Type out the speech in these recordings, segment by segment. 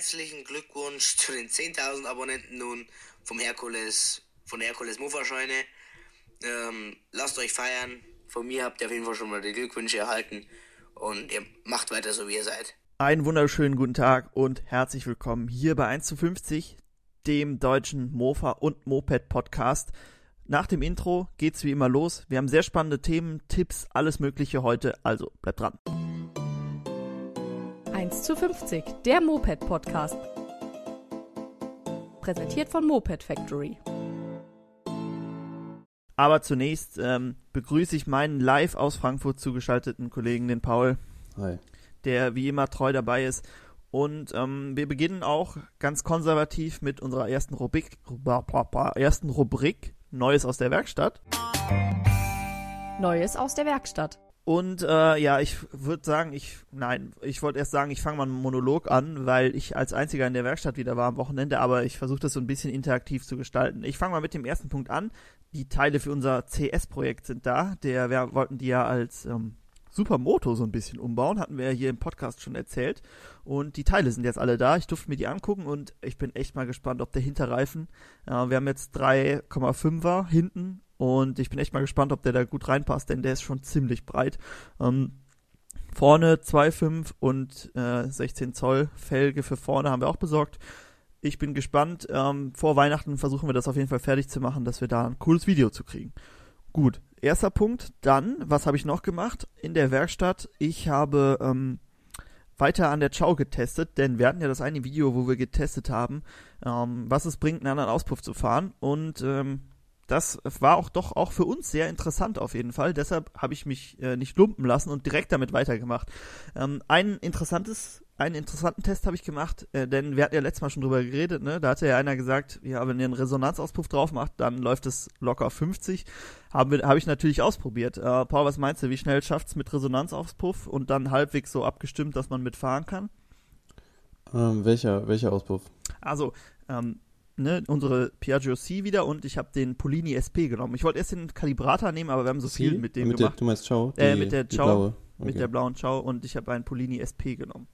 herzlichen Glückwunsch zu den 10.000 Abonnenten nun vom Herkules, von der Herkules Mufferscheune. Ähm, lasst euch feiern. Von mir habt ihr auf jeden Fall schon mal die Glückwünsche erhalten und ihr macht weiter so, wie ihr seid. Einen wunderschönen guten Tag und herzlich willkommen hier bei 1 zu 50, dem deutschen Mofa und Moped Podcast. Nach dem Intro geht's wie immer los. Wir haben sehr spannende Themen, Tipps, alles Mögliche heute, also bleibt dran. 1 zu 50, der Moped Podcast. Präsentiert von Moped Factory. Aber zunächst ähm, begrüße ich meinen live aus Frankfurt zugeschalteten Kollegen, den Paul. Hi. Der wie immer treu dabei ist. Und ähm, wir beginnen auch ganz konservativ mit unserer ersten Rubrik, ersten Rubrik Neues aus der Werkstatt. Neues aus der Werkstatt. Und äh, ja, ich würde sagen, ich, nein, ich wollte erst sagen, ich fange mal einen Monolog an, weil ich als einziger in der Werkstatt wieder war am Wochenende, aber ich versuche das so ein bisschen interaktiv zu gestalten. Ich fange mal mit dem ersten Punkt an. Die Teile für unser CS-Projekt sind da. Der, wir wollten die ja als ähm, Supermoto so ein bisschen umbauen, hatten wir ja hier im Podcast schon erzählt. Und die Teile sind jetzt alle da. Ich durfte mir die angucken und ich bin echt mal gespannt, ob der Hinterreifen, äh, wir haben jetzt 3,5er hinten und ich bin echt mal gespannt, ob der da gut reinpasst, denn der ist schon ziemlich breit. Ähm, vorne 2,5 und äh, 16 Zoll Felge für vorne haben wir auch besorgt. Ich bin gespannt. Ähm, vor Weihnachten versuchen wir das auf jeden Fall fertig zu machen, dass wir da ein cooles Video zu kriegen. Gut, erster Punkt. Dann, was habe ich noch gemacht? In der Werkstatt. Ich habe ähm, weiter an der Chow getestet, denn wir hatten ja das eine Video, wo wir getestet haben, ähm, was es bringt, einen anderen Auspuff zu fahren. Und ähm, das war auch doch auch für uns sehr interessant auf jeden Fall. Deshalb habe ich mich äh, nicht lumpen lassen und direkt damit weitergemacht. Ähm, ein interessantes, einen interessanten Test habe ich gemacht, äh, denn wir hatten ja letztes Mal schon drüber geredet, ne? Da hatte ja einer gesagt, ja, wenn ihr einen Resonanzauspuff drauf macht, dann läuft es locker 50. Haben wir, habe ich natürlich ausprobiert. Äh, Paul, was meinst du, wie schnell schafft es mit Resonanzauspuff und dann halbwegs so abgestimmt, dass man mitfahren kann? Ähm, welcher, welcher Auspuff? Also, ähm, ne, unsere Piaggio C wieder und ich habe den Polini SP genommen. Ich wollte erst den Kalibrator nehmen, aber wir haben so C? viel mit dem mit gemacht. Der, du meinst Chow? äh, mit der Chow, blaue. mit Okay. der blauen Chow und ich habe einen Polini SP genommen.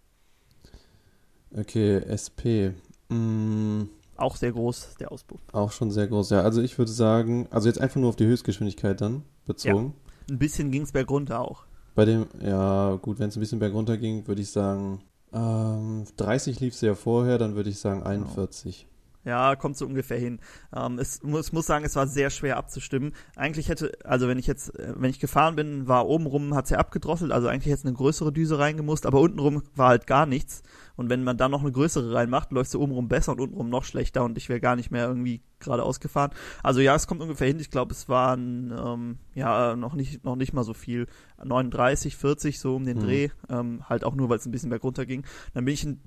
Okay, SP. Mm, Auch sehr groß, der Auspuff. auch schon sehr groß, ja. Also ich würde sagen, also jetzt einfach nur auf die Höchstgeschwindigkeit dann bezogen. Ein bisschen ging es bergunter auch. Bei dem, ja gut, wenn es ein bisschen bergunter ging, würde ich sagen, ähm, 30 lief es ja vorher, dann würde ich sagen 41. Ja, kommt so ungefähr hin. Ähm, es muss, muss sagen, es war sehr schwer abzustimmen. Eigentlich hätte, also wenn ich jetzt, äh, wenn ich gefahren bin, war obenrum hat's ja abgedrosselt, also eigentlich hätte es eine größere Düse reingemusst, aber untenrum war halt gar nichts. Und wenn man dann noch eine größere reinmacht, läuft sie obenrum besser und untenrum noch schlechter und ich wäre gar nicht mehr irgendwie geradeaus gefahren. Also ja, es kommt ungefähr hin. Ich glaube, es waren ähm, ja noch nicht noch nicht mal so viel, 39, 40 so um den Mhm. Dreh, ähm, halt auch nur, weil es ein bisschen bergunter ging. Dann bin ich in,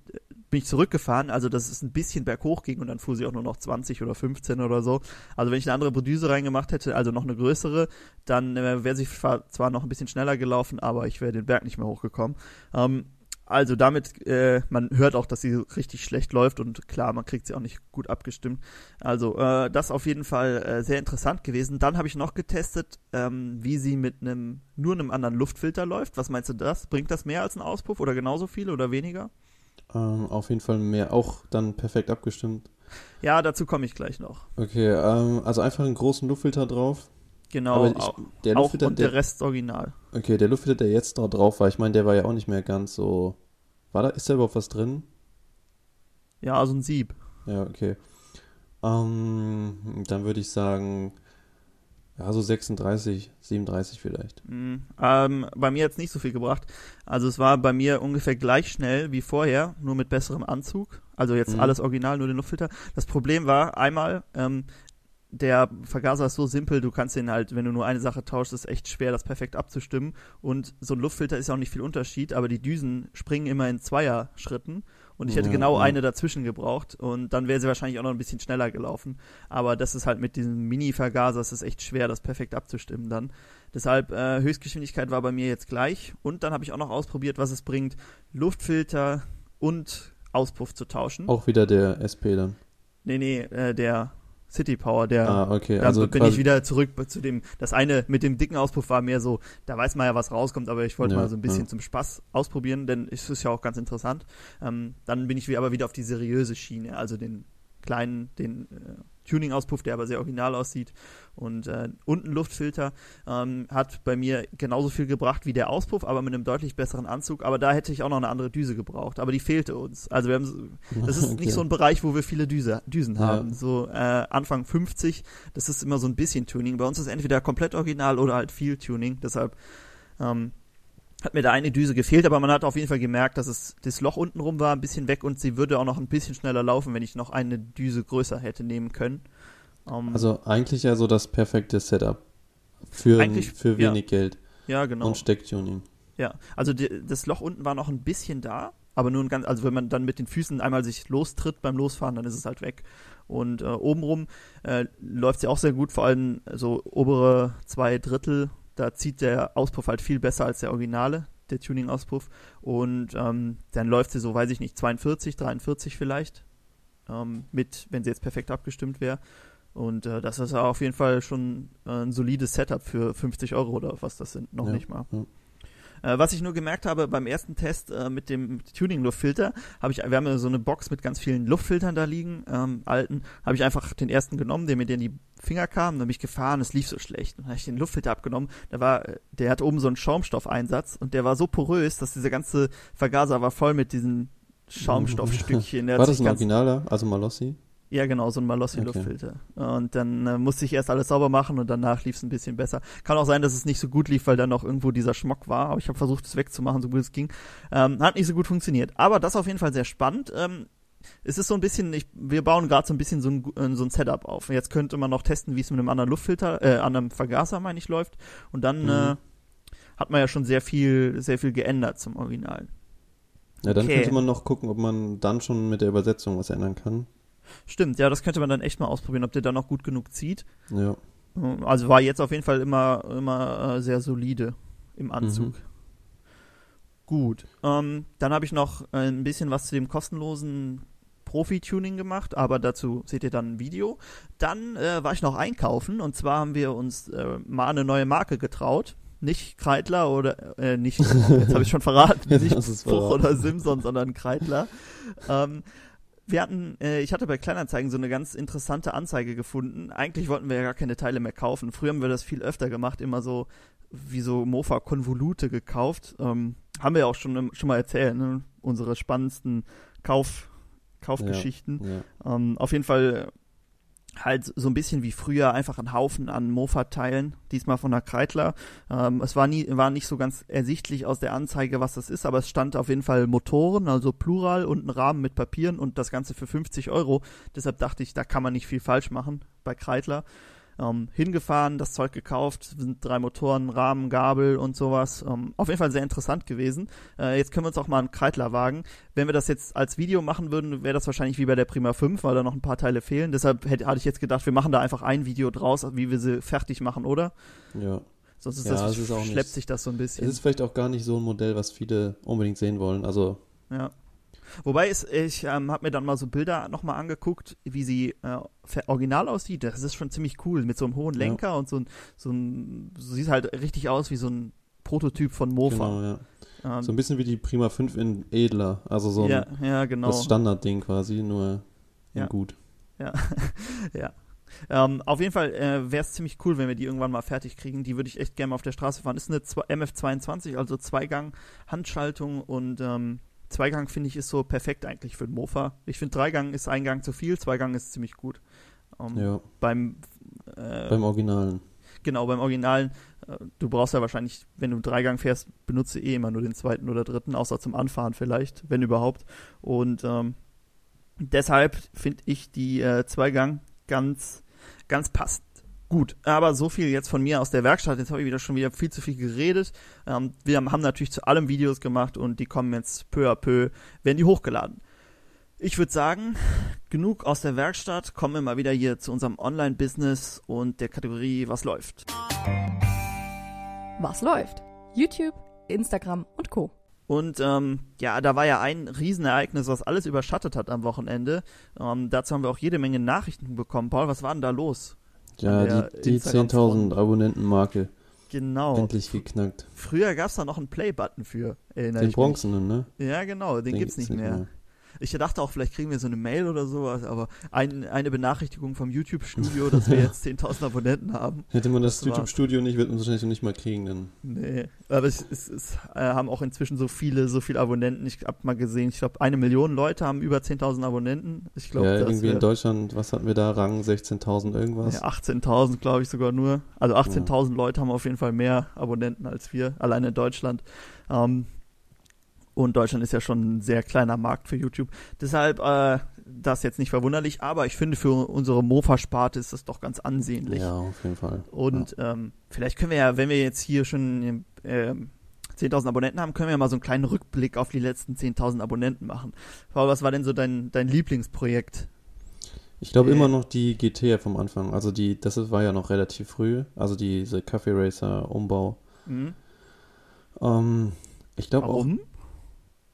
bin ich zurückgefahren, also dass es ein bisschen berghoch ging und dann fuhr sie auch nur noch 20 oder 15 oder so. Also wenn ich eine andere Bordüse reingemacht hätte, also noch eine größere, dann äh, wäre sie zwar noch ein bisschen schneller gelaufen, aber ich wäre den Berg nicht mehr hochgekommen. Ähm, also damit, äh, man hört auch, dass sie richtig schlecht läuft und klar, man kriegt sie auch nicht gut abgestimmt. Also äh, das auf jeden Fall äh, sehr interessant gewesen. Dann habe ich noch getestet, ähm, wie sie mit einem nur einem anderen Luftfilter läuft. Was meinst du das? Bringt das mehr als ein Auspuff oder genauso viel oder weniger? Ähm, auf jeden Fall mehr, auch dann perfekt abgestimmt. Ja, dazu komme ich gleich noch. Okay, ähm, also einfach einen großen Luftfilter drauf. Genau, ich, der auch Luftfilter, und der der, Rest original. okay, der Luftfilter, der jetzt da drauf war, ich meine, der war ja auch nicht mehr ganz so. War da, ist da überhaupt was drin? Ja, also ein Sieb. Ja, okay. Ähm, dann würde ich sagen, ja, so 36, 37 vielleicht. Mhm. Ähm, bei mir jetzt nicht so viel gebracht. Also es war bei mir ungefähr gleich schnell wie vorher, nur mit besserem Anzug. Also jetzt Mhm. alles original, nur den Luftfilter. Das Problem war einmal, ähm, der Vergaser ist so simpel, du kannst den halt, wenn du nur eine Sache tauschst, ist echt schwer, das perfekt abzustimmen. Und so ein Luftfilter ist ja auch nicht viel Unterschied, aber die Düsen springen immer in Zweier-Schritten. Und ich hätte Ja, genau ja. eine dazwischen gebraucht und dann wäre sie wahrscheinlich auch noch ein bisschen schneller gelaufen. Aber das ist halt mit diesem Mini-Vergaser, es ist echt schwer, das perfekt abzustimmen dann. Deshalb äh, Höchstgeschwindigkeit war bei mir jetzt gleich. Und dann habe ich auch noch ausprobiert, was es bringt, Luftfilter und Auspuff zu tauschen. Auch wieder der SP dann. Nee, nee, äh, der City Power, der Ah, okay. dann Also bin ich wieder zurück zu dem, das eine mit dem dicken Auspuff war mehr so, da weiß man ja, was rauskommt, aber ich wollte Ja, mal so ein bisschen ja. zum Spaß ausprobieren, denn es ist ja auch ganz interessant. Ähm, dann bin ich wie- aber wieder auf die seriöse Schiene, also den kleinen, den äh, Tuning-Auspuff, der aber sehr original aussieht und äh, unten Luftfilter ähm, hat bei mir genauso viel gebracht wie der Auspuff, aber mit einem deutlich besseren Anzug, aber da hätte ich auch noch eine andere Düse gebraucht, aber die fehlte uns. Also wir haben, so- das ist Okay. nicht so ein Bereich, wo wir viele Düse, Düsen Ja. haben. So äh, Anfang 50, das ist immer so ein bisschen Tuning. Bei uns ist entweder komplett original oder halt viel Tuning. Deshalb ähm, hat mir da eine Düse gefehlt, aber man hat auf jeden Fall gemerkt, dass es das Loch unten rum war, ein bisschen weg und sie würde auch noch ein bisschen schneller laufen, wenn ich noch eine Düse größer hätte nehmen können. Ähm, also eigentlich ja so das perfekte Setup. Für, für ja. wenig Geld. ja, genau. Und Stecktuning. Ja, also die, das Loch unten war noch ein bisschen da, aber nur ein ganz, also wenn man dann mit den Füßen einmal sich lostritt beim Losfahren, dann ist es halt weg. Und äh, obenrum äh, läuft sie auch sehr gut, vor allem so obere zwei Drittel, da zieht der Auspuff halt viel besser als der Originale, der Tuning-Auspuff. Und ähm, dann läuft sie so, weiß ich nicht, 42, 43 vielleicht, ähm, mit, wenn sie jetzt perfekt abgestimmt wäre. Und äh, das ist auf jeden Fall schon äh, ein solides Setup für 50 Euro oder was das sind, noch Ja, nicht mal. ja. Äh, was ich nur gemerkt habe beim ersten Test äh, mit dem Tuning-Luftfilter, habe ich, wir haben ja so eine Box mit ganz vielen Luftfiltern da liegen, ähm, alten, habe ich einfach den ersten genommen, der mir der in die Finger kam, dann bin ich gefahren, es lief so schlecht. Dann habe ich den Luftfilter abgenommen, da war, äh, der hat oben so einen Schaumstoffeinsatz und der war so porös, dass dieser ganze Vergaser war voll mit diesen Schaumstoffstückchen. Der War das ein Originaler, also Malossi? Ja, genau, so ein Malossi-Luftfilter. Und dann äh, musste ich erst alles sauber machen und danach lief es ein bisschen besser. Kann auch sein, dass es nicht so gut lief, weil da noch irgendwo dieser Schmock war, aber ich habe versucht, es wegzumachen, so gut es ging. Ähm, hat nicht so gut funktioniert. Aber das auf jeden Fall sehr spannend. Ähm, es ist so ein bisschen, ich, wir bauen gerade so ein bisschen so ein, äh, so ein Setup auf. Jetzt könnte man noch testen, wie es mit einem anderen Luftfilter, äh, anderen Vergaser, meine ich, läuft. Und dann Mhm. äh, hat man ja schon sehr viel, sehr viel geändert zum Originalen. Ja, dann Okay. könnte man noch gucken, ob man dann schon mit der Übersetzung was ändern kann. Stimmt, ja, das könnte man dann echt mal ausprobieren, ob der dann noch gut genug zieht. Ja. Also war jetzt auf jeden Fall immer, immer äh, sehr solide im Anzug. Mhm. Gut. Ähm, dann habe ich noch äh, ein bisschen was zu dem kostenlosen Profi-Tuning gemacht, aber dazu seht ihr dann ein Video. Dann äh, war ich noch einkaufen und zwar haben wir uns äh, mal eine neue Marke getraut. Nicht Kreidler oder äh, nicht, jetzt habe ich schon verraten, nicht Bruch verraten. oder Simson, sondern Kreidler. Ähm, wir hatten, äh, ich hatte bei Kleinanzeigen so eine ganz interessante Anzeige gefunden. Eigentlich wollten wir ja gar keine Teile mehr kaufen. Früher haben wir das viel öfter gemacht, immer so wie so Mofa-Konvolute gekauft. Ähm, haben wir ja auch schon, schon mal erzählt, ne? unsere spannendsten Kauf, Kaufgeschichten. ja. Ähm, auf jeden Fall halt so ein bisschen wie früher einfach ein Haufen an Mofa-Teilen, diesmal von der Kreidler. Ähm, es war nie, war nicht so ganz ersichtlich aus der Anzeige, was das ist, aber es stand auf jeden Fall Motoren, also Plural und ein Rahmen mit Papieren und das Ganze für 50 Euro. Deshalb dachte ich, da kann man nicht viel falsch machen bei Kreidler. Ähm, hingefahren, das Zeug gekauft, sind drei Motoren, Rahmen, Gabel und sowas. Ähm, auf jeden Fall sehr interessant gewesen. Äh, jetzt können wir uns auch mal einen Kreidler wagen. Wenn wir das jetzt als Video machen würden, wäre das wahrscheinlich wie bei der Prima 5, weil da noch ein paar Teile fehlen. Deshalb hätte, hatte ich jetzt gedacht, wir machen da einfach ein Video draus, wie wir sie fertig machen, oder? ja. Sonst ist Ja, das, es ist auch schleppt nicht- sich das so ein Es bisschen. ist vielleicht auch gar nicht so ein Modell, was viele unbedingt sehen wollen. Also, Ja. Wobei es, ich ähm, habe mir dann mal so Bilder nochmal angeguckt, wie sie äh, original aussieht. Das ist schon ziemlich cool, mit so einem hohen Ja. Lenker und so ein, so ein, so sieht halt richtig aus wie so ein Prototyp von Mofa. genau, ja. Ähm, So ein bisschen wie die Prima 5 in edler. Also so ein, ja, ja, genau. das Standardding quasi, nur Ja. gut. Ja. Ähm, auf jeden Fall äh, wäre es ziemlich cool, wenn wir die irgendwann mal fertig kriegen. Die würde ich echt gerne mal auf der Straße fahren. Ist eine zwei- MF22, also Zweigang Handschaltung und ähm, Zweigang finde ich ist so perfekt eigentlich für den Mofa. Ich finde Dreigang ist Eingang zu viel, Zweigang ist ziemlich gut. Ähm, Ja, Beim äh, beim Originalen. genau beim Originalen. Äh, du brauchst ja wahrscheinlich, wenn du Dreigang fährst, benutze eh immer nur den zweiten oder dritten, außer zum Anfahren vielleicht, wenn überhaupt. Und ähm, deshalb finde ich die äh, Zweigang ganz, ganz passend. Gut, aber so viel jetzt von mir aus der Werkstatt. Jetzt habe ich wieder schon wieder viel zu viel geredet. Ähm, wir haben natürlich zu allem Videos gemacht und die kommen jetzt peu à peu, werden die hochgeladen. Ich würde sagen, genug aus der Werkstatt. Kommen wir mal wieder hier zu unserem Online-Business und der Kategorie Was läuft. Was läuft? YouTube, Instagram und Co. Und ähm, ja, da war ja ein Riesenereignis, was alles überschattet hat am Wochenende. Ähm, dazu haben wir auch jede Menge Nachrichten bekommen. Paul, was war denn da los? Ja, die, die Instagram-Front. 10.000 Abonnenten-Marke. Genau. Endlich geknackt. Früher gab es da noch einen Play-Button für. Den bronzenen, ne? Ja, genau, den, Den gibt's nicht mehr. Ich dachte auch, vielleicht kriegen wir so eine Mail oder sowas, aber ein, eine Benachrichtigung vom YouTube-Studio, dass wir jetzt 10.000 Abonnenten haben. Hätte man das, Das. YouTube-Studio nicht, wird man es wahrscheinlich nicht mal kriegen, dann. Nee, aber es, es, es äh, haben auch inzwischen so viele, so viele Abonnenten. Ich habe mal gesehen, ich glaube, eine Million Leute haben über 10.000 Abonnenten. Ich glaube, ja, irgendwie in wär- Deutschland, was hatten wir da? Rang 16.000 irgendwas? ja, 18.000, glaube ich sogar nur. Also 18.000 Leute haben auf jeden Fall mehr Abonnenten als wir, allein in Deutschland. Ähm, und Deutschland ist ja schon ein sehr kleiner Markt für YouTube. Deshalb äh, das jetzt nicht verwunderlich, aber ich finde für unsere Mofa-Sparte ist das doch ganz ansehnlich. Ja, auf jeden Fall. Und ähm, vielleicht können wir ja, wenn wir jetzt hier schon ähm, 10.000 Abonnenten haben, können wir ja mal so einen kleinen Rückblick auf die letzten 10.000 Abonnenten machen. Paul, was war denn so dein, dein Lieblingsprojekt? Ich glaube Äh. immer noch die GT vom Anfang. Also die, das war ja noch relativ früh. Also diese Kaffee Racer Umbau. Hm? Ähm, ich glaube auch. Warum?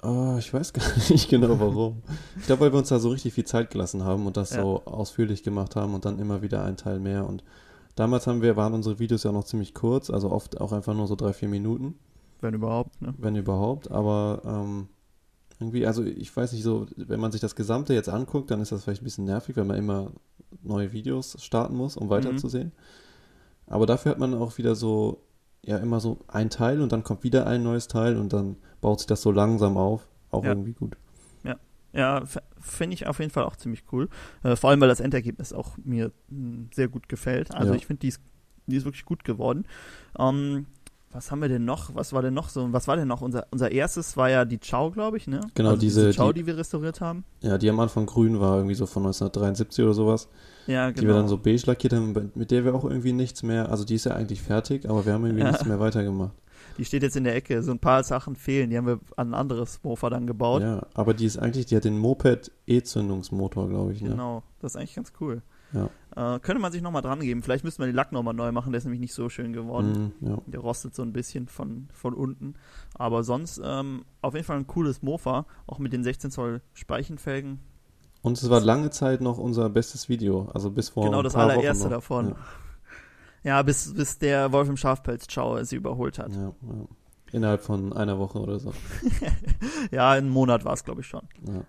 Oh, ich weiß gar nicht genau warum. Ich glaube, weil wir uns da so richtig viel Zeit gelassen haben und das Ja. so ausführlich gemacht haben und dann immer wieder ein Teil mehr. Und damals haben wir, waren unsere Videos ja noch ziemlich kurz, also oft auch einfach nur so drei, vier Minuten, Wenn überhaupt, ne? wenn überhaupt. Aber ähm, irgendwie, also ich weiß nicht so, wenn man sich das Gesamte jetzt anguckt, dann ist das vielleicht ein bisschen nervig, wenn man immer neue Videos starten muss, um weiterzusehen. Aber dafür hat man auch wieder so, ja, immer so ein Teil und dann kommt wieder ein neues Teil und dann baut sich das so langsam auf. Auch Ja. irgendwie gut. Ja, f- finde ich auf jeden Fall auch ziemlich cool. Äh, vor allem, weil das Endergebnis auch mir mh, sehr gut gefällt. Also Ja. ich finde, die ist, die ist wirklich gut geworden. Ähm, was haben wir denn noch? Was war denn noch so? Was war denn noch? Unser, unser erstes war ja die Chow, glaube ich, ne? Genau, also diese- Chow, die- die wir restauriert haben. Ja, die am Anfang grün war, irgendwie so von 1973 oder sowas, Ja, genau. die wir dann so beige lackiert haben, mit der wir auch irgendwie nichts mehr, also die ist ja eigentlich fertig, aber wir haben irgendwie Ja. nichts mehr weitergemacht. Die steht jetzt in der Ecke. So ein paar Sachen fehlen. Die haben wir an ein anderes Mofa dann gebaut. Ja, aber die ist eigentlich, die hat den Moped E-Zündungsmotor, glaube ich, ne? Genau, das ist eigentlich ganz cool. Ja. Äh, könnte man sich nochmal dran geben. Vielleicht müssten wir den Lack nochmal neu machen, der ist nämlich nicht so schön geworden. Mhm, ja. Der rostet so ein bisschen von, von unten. Aber sonst ähm, auf jeden Fall ein cooles Mofa, auch mit den 16 Zoll Speichenfelgen. Und es war lange Zeit noch unser bestes Video, also bis vor genau ein das paar allererste davon. Ja, bis, bis der Wolf im Schafpelz Chow sie überholt hat. Ja, ja, ja. Innerhalb von einer Woche oder so. Ja, ein Monat war es, glaube ich, schon. Ja.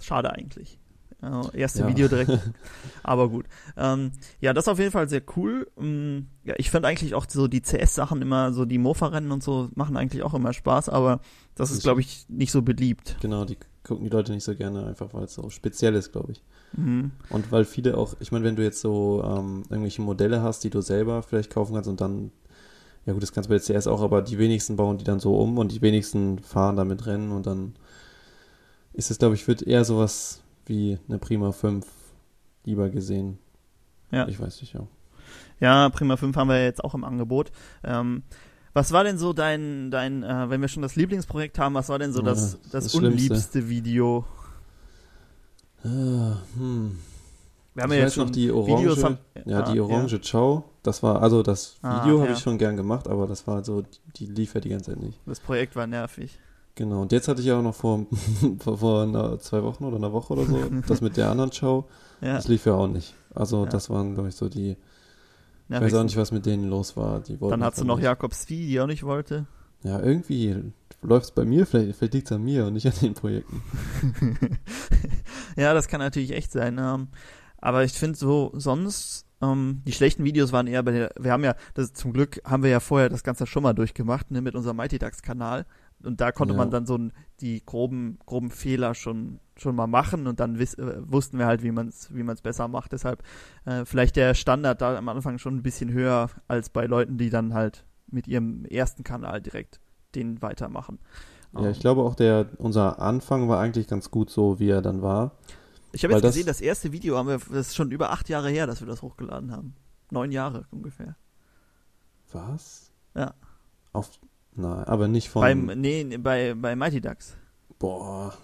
Schade eigentlich. Äh, erste Ja. Video direkt. Aber gut. Ähm, ja, das ist auf jeden Fall sehr cool. Ähm, ja, ich finde eigentlich auch so die CS-Sachen immer, so die Mofa-Rennen und so, machen eigentlich auch immer Spaß, aber das ist, glaube ich, nicht so beliebt. Genau, die gucken die Leute nicht so gerne, einfach weil es so speziell ist, glaube ich. Mhm. Und weil viele auch, ich meine, wenn du jetzt so ähm, irgendwelche Modelle hast, die du selber vielleicht kaufen kannst und dann, ja gut, das kannst du bei der CS auch, aber die wenigsten bauen die dann so um und die wenigsten fahren damit Rennen und dann ist es, glaube ich, wird eher sowas wie eine Prima 5 lieber gesehen. Ja. Ich weiß nicht, ja. Ja, Prima 5 haben wir jetzt auch im Angebot. Ähm, was war denn so dein, dein äh, wenn wir schon das Lieblingsprojekt haben, was war denn so Ja, das, das, unliebste Video? Ah, hm. Wir haben ich ja jetzt noch schon die orange, Videos haben, ja, die Ah, orange Ciao, das war, also das Ah, Video habe ja. ich schon gern gemacht, aber das war so, die, die lief ja die ganze Zeit nicht. Das Projekt war nervig. Genau, und jetzt hatte ich ja auch noch vor, vor, vor einer, zwei Wochen oder einer Woche oder so, das mit der anderen Ciao, Ja, das lief ja auch nicht. Also Ja. das waren, glaube ich, so die, ich weiß auch nicht, was mit denen los war. Die wollten Dann hast du einfach noch nicht. Jakob Svi, die auch nicht wollte. Ja, irgendwie läuft es bei mir, vielleicht, vielleicht liegt es an mir und nicht an den Projekten. ja, das kann natürlich echt sein. Ähm, aber ich finde so sonst, ähm, die schlechten Videos waren eher bei der, wir haben ja, das zum Glück haben wir ja vorher das Ganze schon mal durchgemacht, ne, mit unserem Mighty Ducks Kanal. Und da konnte Ja. man dann so die groben, groben Fehler schon, schon mal machen und dann wiss, äh, wussten wir halt, wie man es wie man's besser macht. Deshalb äh, vielleicht der Standard da am Anfang schon ein bisschen höher als bei Leuten, die dann halt mit ihrem ersten Kanal direkt den weitermachen. Ja, Ähm, ich glaube auch, der, unser Anfang war eigentlich ganz gut so, wie er dann war. Ich habe jetzt das- gesehen, das erste Video haben wir, das ist schon über acht Jahre her, dass wir das hochgeladen haben. Neun Jahre ungefähr. Was? Ja. Auf, nein, aber nicht von, Beim, nee, bei, bei Mighty Ducks. boah.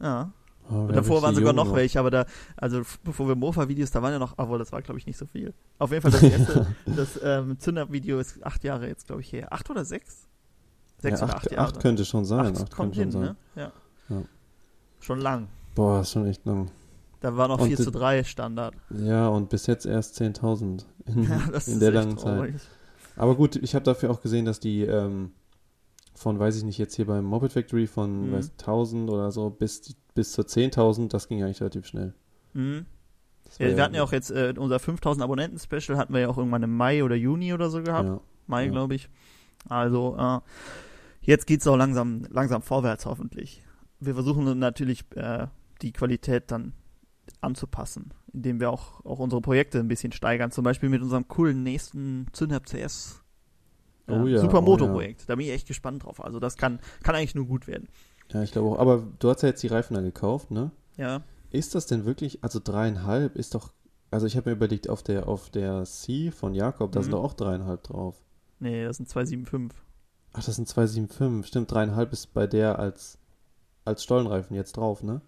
Ja. Oh, Und davor waren sogar noch welche, aber da, also bevor wir Mofa-Videos, da waren ja noch, obwohl das war glaube ich nicht so viel. Auf jeden Fall das erste, das ähm, Zünder-Video ist acht Jahre jetzt, glaube ich, her. Acht oder sechs? Sechs ja, oder acht, acht Jahre. acht könnte schon sein. Acht Acht kommt hin, ne? Ja. Ja. Schon lang. Boah, ist schon echt lang. Da war noch Und 4 die- zu 3 Standard. Ja, und bis jetzt erst 10.000 in, Ja, in der langen Zeit. traurig. Aber gut, ich habe dafür auch gesehen, dass die ähm, von, weiß ich nicht, jetzt hier beim Moped Factory von Mhm. weiß, 1000 oder so bis, bis zur 10.000, das ging eigentlich relativ schnell. Mhm. Ja, wir hatten ja auch jetzt äh, unser 5000 Abonnenten-Special hatten wir ja auch irgendwann im Mai oder Juni oder so gehabt. ja, Mai, ja. glaube ich. Also, äh, jetzt geht's auch langsam, langsam vorwärts, hoffentlich. Wir versuchen natürlich, äh, die Qualität dann anzupassen, indem wir auch, auch unsere Projekte ein bisschen steigern. Zum Beispiel mit unserem coolen nächsten Zynhab CS Oh ja, Supermoto-Projekt. Da bin ich echt gespannt drauf. Also, das kann, kann eigentlich nur gut werden. ja, ich glaube auch. Aber du hast ja jetzt die Reifen da gekauft, ne? Ja. Ist das denn wirklich, also dreieinhalb ist doch, also ich habe mir überlegt, auf der, auf der C von Jakob, da sind Mhm. doch auch dreieinhalb drauf. Nee, das sind 275. Ach, das sind 275. Stimmt, dreieinhalb ist bei der als, als Stollenreifen jetzt drauf, ne?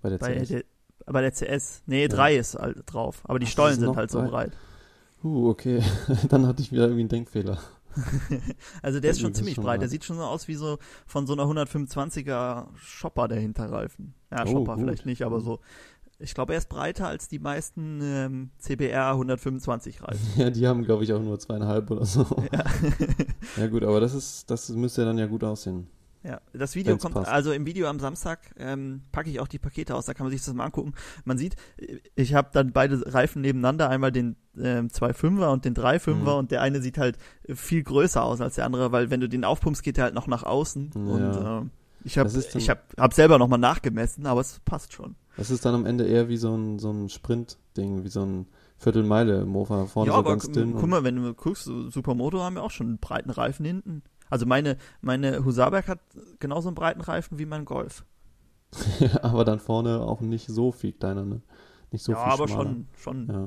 Bei der Bei CS. der, bei der CS. Nee, 3 ist halt drauf. Aber die Ach, Stollen sind halt so drei. breit. Uh, okay. Dann hatte ich wieder irgendwie einen Denkfehler. Also der ist schon ziemlich schon breit. Der sieht schon so aus wie so von so einer 125er Shopper der Hinterreifen. Ja, Oh, Shopper gut. vielleicht nicht, aber so. Ich glaube, er ist breiter als die meisten ähm, CBR 125 Reifen. Ja, die haben, glaube ich, auch nur zweieinhalb oder so. ja. Ja, gut, aber das ist, das müsste dann ja gut aussehen. Ja, das Video Wenn's kommt, passt. also im Video am Samstag ähm, packe ich auch die Pakete aus, da kann man sich das mal angucken. Man sieht, ich habe dann beide Reifen nebeneinander, einmal den ähm, 2,5er und den 3,5er Mhm. und der eine sieht halt viel größer aus als der andere, weil wenn du den aufpumpst, geht der halt noch nach außen. Ja. Und ähm, ich habe ich hab, hab selber nochmal nachgemessen, aber es passt schon. Das ist dann am Ende eher wie so ein, so ein Sprint-Ding, wie so ein Viertelmeile-Mofa. Vorne ja, so aber ganz dünn. guck mal, wenn du guckst, Supermoto haben ja auch schon einen breiten Reifen hinten. Also meine, meine Husaberg hat genauso einen breiten Reifen wie mein Golf. aber dann vorne auch nicht so viel kleiner, ne? Nicht so ja, viel aber schmaler. schon, schon. Ja. Ja,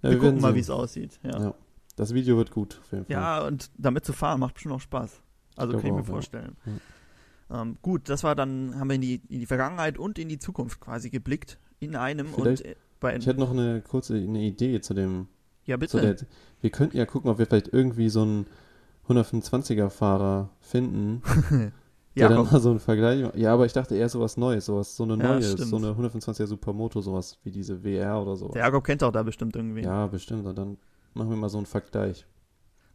wir werden gucken mal, wie es aussieht. Ja. Ja. Das Video wird gut, auf jeden Fall. ja, und damit zu fahren macht bestimmt auch Spaß. Also glaub kann ich mir auch, ja. vorstellen. Ähm, gut, das war dann, haben wir in die, in die Vergangenheit und in die Zukunft quasi geblickt. In einem Vielleicht- und bei Ich hätte noch eine kurze eine Idee zu dem. Ja, bitte. der, wir könnten ja gucken, ob wir vielleicht irgendwie so einen 125er-Fahrer finden, der ja, dann mal so einen Vergleich macht. Ja, aber ich dachte eher sowas Neues, sowas, so eine Ja, neue, stimmt. so eine 125er Supermoto, sowas wie diese WR oder sowas. der Jakob kennt auch da bestimmt irgendwie. Ja, bestimmt. Und dann machen wir mal so einen Vergleich.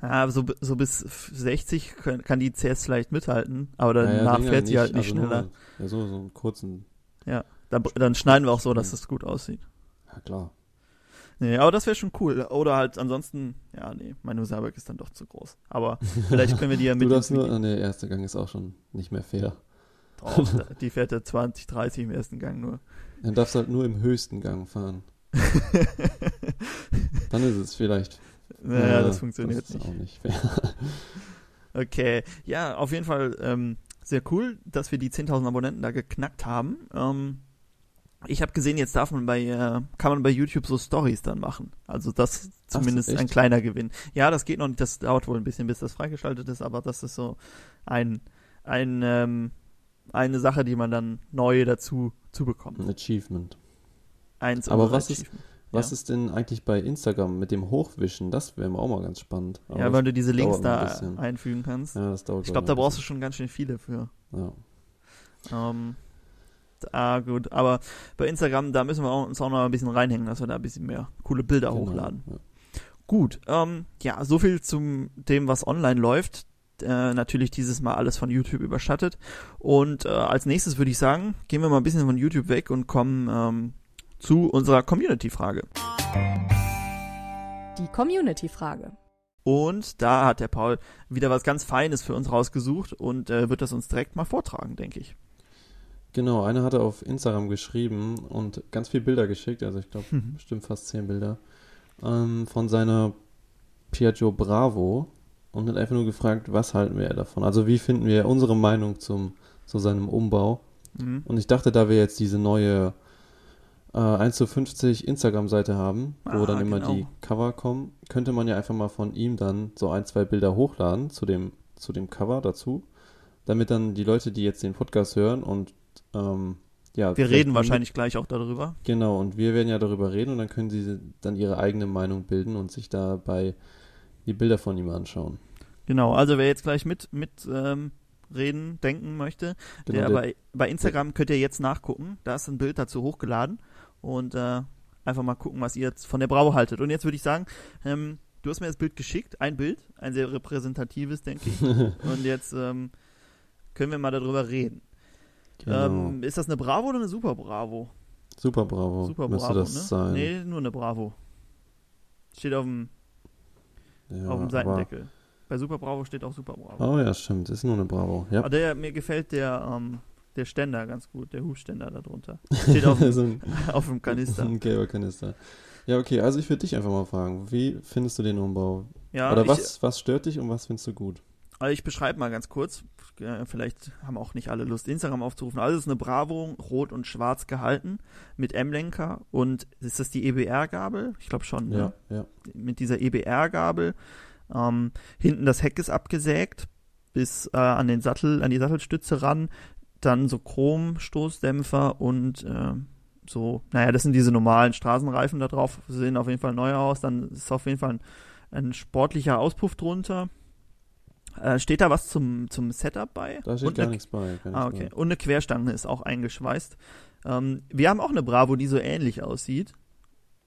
Ja, so, so bis 60 können, kann die CS vielleicht mithalten, aber danach ja, ja, fährt sie halt nicht also nur- schneller. Ja, so, so einen kurzen. Dann, dann schneiden wir auch so, dass Mhm. das gut aussieht. Ja, klar. Nee, aber das wäre schon cool. Oder halt ansonsten, ja, nee, mein Husaberg ist dann doch zu groß. Aber vielleicht können wir die ja Du mit darfst ins nur. Nee, erster Gang ist auch schon nicht mehr fair. drauf. Die fährt ja 20, 30 im ersten Gang nur. Dann darfst du halt nur im höchsten Gang fahren. Dann ist es vielleicht. naja, äh, das funktioniert das ist nicht. auch nicht fair. Okay, ja, auf jeden Fall ähm, sehr cool, dass wir die 10.000 Abonnenten da geknackt haben. Ähm, ich habe gesehen, jetzt darf man bei, äh, kann man bei YouTube so Stories dann machen. Also das zumindest echt? ein kleiner Gewinn. Ja, das geht noch nicht, das dauert wohl ein bisschen, bis das freigeschaltet ist, aber das ist so ein, ein ähm, eine Sache, die man dann neu dazu zu bekommt. Ein Achievement. Eins Aber was ist-. Was Ja. ist denn eigentlich bei Instagram mit dem Hochwischen? Das wäre mir auch mal ganz spannend. Aber Ja, weil du diese Links ein da bisschen. einfügen kannst. ja, das dauert ich glaube, da brauchst du schon ganz schön viele für. Ja. Ähm, ah, gut. Aber bei Instagram, da müssen wir uns auch noch ein bisschen reinhängen, dass wir da ein bisschen mehr coole Bilder Genau, hochladen. Ja. Gut. Ähm, ja, so viel zum dem, was online läuft. Äh, natürlich dieses Mal alles von YouTube überschattet. Und äh, als nächstes würde ich sagen, gehen wir mal ein bisschen von YouTube weg und kommen ähm, zu unserer Community-Frage. Die Community-Frage. Und da hat der Paul wieder was ganz Feines für uns rausgesucht und äh, wird das uns direkt mal vortragen, denke ich. Genau, einer hatte auf Instagram geschrieben und ganz viele Bilder geschickt, also ich glaube Mhm. bestimmt fast zehn Bilder, ähm, von seiner Piaggio Bravo und hat einfach nur gefragt, was halten wir davon? Also wie finden wir unsere Meinung zum, zu seinem Umbau? Mhm. Und ich dachte, da wir jetzt diese neue äh, 1 zu 50 Instagram-Seite haben, wo Ah, dann immer genau. die Cover kommen, könnte man ja einfach mal von ihm dann so ein, zwei Bilder hochladen zu dem, zu dem Cover dazu, damit dann die Leute, die jetzt den Podcast hören und ähm, ja, Wir reden mit- wahrscheinlich gleich auch darüber. Genau, und wir werden ja darüber reden und dann können sie dann ihre eigene Meinung bilden und sich dabei die Bilder von ihm anschauen. Genau, also wer jetzt gleich mit, mit ähm, reden, denken möchte, Genau, der, der- bei, bei Instagram könnt ihr jetzt nachgucken. Da ist ein Bild dazu hochgeladen und äh, einfach mal gucken, was ihr jetzt von der Bravo haltet. Und jetzt würde ich sagen, ähm, du hast mir das Bild geschickt, ein Bild, ein sehr repräsentatives, denke ich. und jetzt ähm, können wir mal darüber reden. Genau. Ähm, ist das eine Bravo oder eine Super Bravo? Super Bravo. Super müsste Bravo, das ne? sein. Nee, nur eine Bravo. Steht auf dem, ja, auf dem Seitendeckel. Bei Super Bravo steht auch Super Bravo. Oh ja, stimmt. Ist nur eine Bravo. Ja. Aber der, mir gefällt der, ähm, der Ständer ganz gut, der Hufständer da drunter. Steht auf, dem- so ein, auf dem Kanister. ein gelber Kanister. Ja, okay, also ich würde dich einfach mal fragen, wie findest du den Umbau? Ja, Oder ich, was, was stört dich und was findest du gut? Ich beschreibe mal ganz kurz. Äh, Vielleicht haben auch nicht alle Lust, Instagram aufzurufen. Also es ist eine Bravo, rot und schwarz gehalten, mit M-Lenker. Und ist das die EBR-Gabel? Ich glaube schon. Ne? Ja, ja. Mit dieser EBR-Gabel. Ähm, hinten das Heck ist abgesägt, bis äh, an den Sattel, an die Sattelstütze ran. Dann so Chrom-Stoßdämpfer und äh, so, naja, das sind diese normalen Straßenreifen da drauf, sehen auf jeden Fall neu aus. Dann ist auf jeden Fall ein, ein sportlicher Auspuff drunter. Äh, steht da was zum, zum Setup bei? Da steht Und gar eine- nichts bei. Gar Ah, okay. bei. Und eine Querstange ist auch eingeschweißt. Ähm, wir haben auch eine Bravo, die so ähnlich aussieht.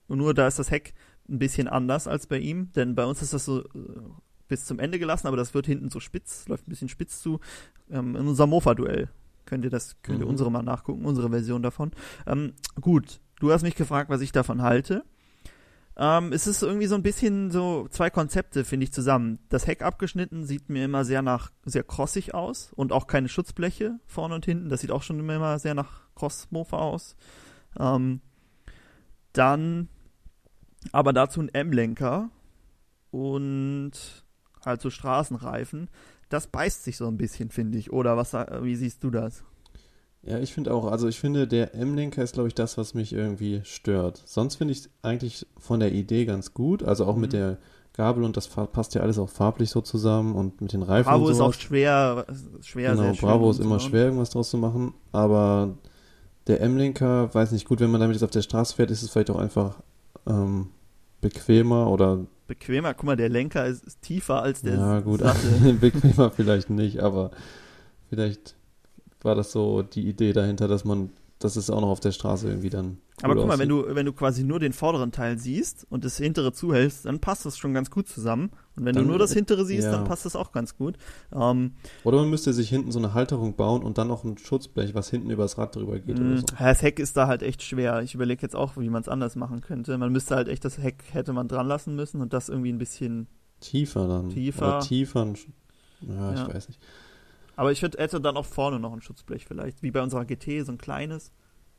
Und nur da ist das Heck ein bisschen anders als bei ihm, denn bei uns ist das so äh, bis zum Ende gelassen, aber das wird hinten so spitz, läuft ein bisschen spitz zu. Ähm, in unserem Mofa-Duell könnt ihr das, könnt ihr Mhm. unsere mal nachgucken, unsere Version davon. Ähm, gut, du hast mich gefragt, was ich davon halte. Ähm, es ist irgendwie so ein bisschen so zwei Konzepte, finde ich, zusammen. Das Heck abgeschnitten sieht mir immer sehr nach, sehr crossig aus und auch keine Schutzbleche vorne und hinten. Das sieht auch schon immer sehr nach Cross-Mofa aus. Ähm, dann aber dazu ein M-Lenker und halt so Straßenreifen. Das beißt sich so ein bisschen, finde ich. Oder was, wie siehst du das? Ja, ich finde auch, also ich finde, der M-Lenker ist, glaube ich, das, was mich irgendwie stört. Sonst finde ich es eigentlich von der Idee ganz gut. Also auch mit Mhm. der Gabel und das passt ja alles auch farblich so zusammen und mit den Reifen Bravo ist auch schwer, schwer genau, sehr schön Bravo ist immer schwer, irgendwas draus zu machen. Aber der M-Lenker, weiß nicht, gut, wenn man damit jetzt auf der Straße fährt, ist es vielleicht auch einfach ähm, bequemer oder Bequemer. Guck mal, der Lenker ist, ist tiefer als der ja gut, bequemer vielleicht nicht, aber vielleicht war das so die Idee dahinter, dass man, dass es auch noch auf der Straße irgendwie dann. Aber guck mal, wenn du, wenn du quasi nur den vorderen Teil siehst und das hintere zuhältst, dann passt das schon ganz gut zusammen. Und wenn Dann- du nur das hintere siehst, ja. dann passt das auch ganz gut. Ähm, Oder man müsste sich hinten so eine Halterung bauen und dann noch ein Schutzblech, was hinten übers Rad drüber geht oder mh, so. ja, das Heck ist da halt echt schwer. Ich überlege jetzt auch, wie man es anders machen könnte. Man müsste halt echt das Heck hätte man dran lassen müssen und das irgendwie ein bisschen. Tiefer dann. Tiefer. Oder tiefer. Ja, Ja. ich weiß nicht. Aber ich würd, hätte dann auch vorne noch ein Schutzblech vielleicht, wie bei unserer GT, so ein kleines.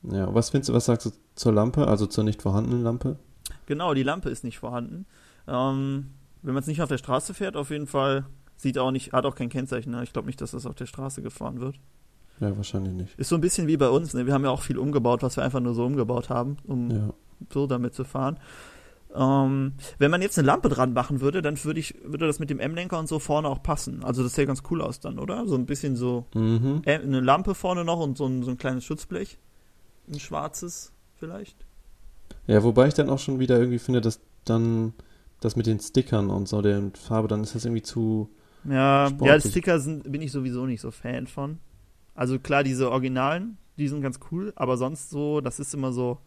Ja, was findest du, was sagst du zur Lampe, also zur nicht vorhandenen Lampe? Genau, die Lampe ist nicht vorhanden. Ähm, wenn man es nicht auf der Straße fährt, auf jeden Fall sieht auch nicht, hat auch kein Kennzeichen. Ne? Ich glaube nicht, dass das auf der Straße gefahren wird. Ja, wahrscheinlich nicht. Ist so ein bisschen wie bei uns. Ne? Wir haben ja auch viel umgebaut, was wir einfach nur so umgebaut haben, um Ja. so damit zu fahren. Ähm, wenn man jetzt eine Lampe dran machen würde, dann würde ich, würde das mit dem M-Lenker und so vorne auch passen. Also das sähe ganz cool aus dann, oder? So ein bisschen so Mhm. äh, eine Lampe vorne noch und so ein, so ein kleines Schutzblech. Ein schwarzes vielleicht. Ja, wobei ich dann auch schon wieder irgendwie finde, dass dann das mit den Stickern und so der Farbe, dann ist das irgendwie zu. Ja, Sportlich. ja, Sticker sind, bin ich sowieso nicht so Fan von. Also klar, diese Originalen, die sind ganz cool, aber sonst so, das ist immer so,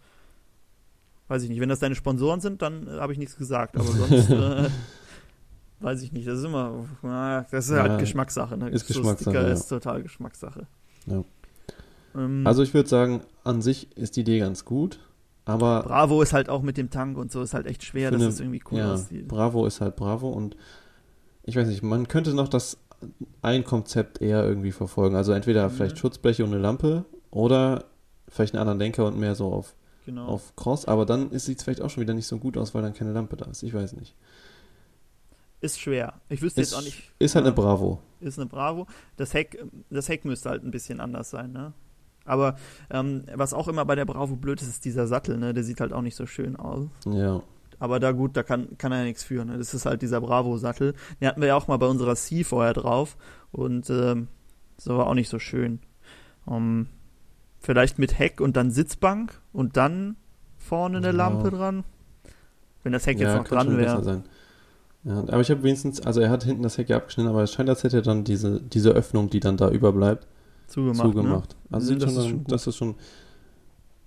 weiß ich nicht, wenn das deine Sponsoren sind, dann äh, habe ich nichts gesagt, aber sonst äh, weiß ich nicht, das ist immer, na, das ist Ja, halt Geschmackssache. Ne? ist so Geschmackssache, Sticker ja. ist total Geschmackssache. Ja. Ähm, Also ich würde sagen, an sich ist die Idee ganz gut, aber Bravo ist halt auch mit dem Tank und so, ist halt echt schwer, dass finde- es irgendwie cool ja, aussieht. Bravo ist halt Bravo und ich weiß nicht, man könnte noch das ein Konzept eher irgendwie verfolgen. Also entweder Mhm. vielleicht Schutzbleche und eine Lampe oder vielleicht einen anderen Lenker und mehr so auf, Genau. auf Cross, aber dann sieht es vielleicht auch schon wieder nicht so gut aus, weil dann keine Lampe da ist. Ich weiß nicht. Ist schwer. Ich wüsste Ist, jetzt auch nicht. ist halt ja. eine Bravo. ist eine Bravo. Das Heck, das Heck müsste halt ein bisschen anders sein, ne? Aber ähm, was auch immer bei der Bravo blöd ist, ist dieser Sattel, ne? Der sieht halt auch nicht so schön aus. Ja. Aber da gut, da kann, kann er nichts für, ne? Das ist halt dieser Bravo-Sattel. Den hatten wir ja auch mal bei unserer C vorher drauf. Und ähm, das war auch nicht so schön. Ähm, vielleicht mit Heck und dann Sitzbank und dann vorne eine Ja. Lampe dran. Wenn das Heck jetzt ja, noch könnte dran schon wäre. sein. Ja, aber ich habe wenigstens, also er hat hinten das Heck ja abgeschnitten, aber es scheint, als hätte er dann diese, diese Öffnung, die dann da überbleibt, Zugemacht. zugemacht. Ne? Also das sieht ist schon, schon das ist schon,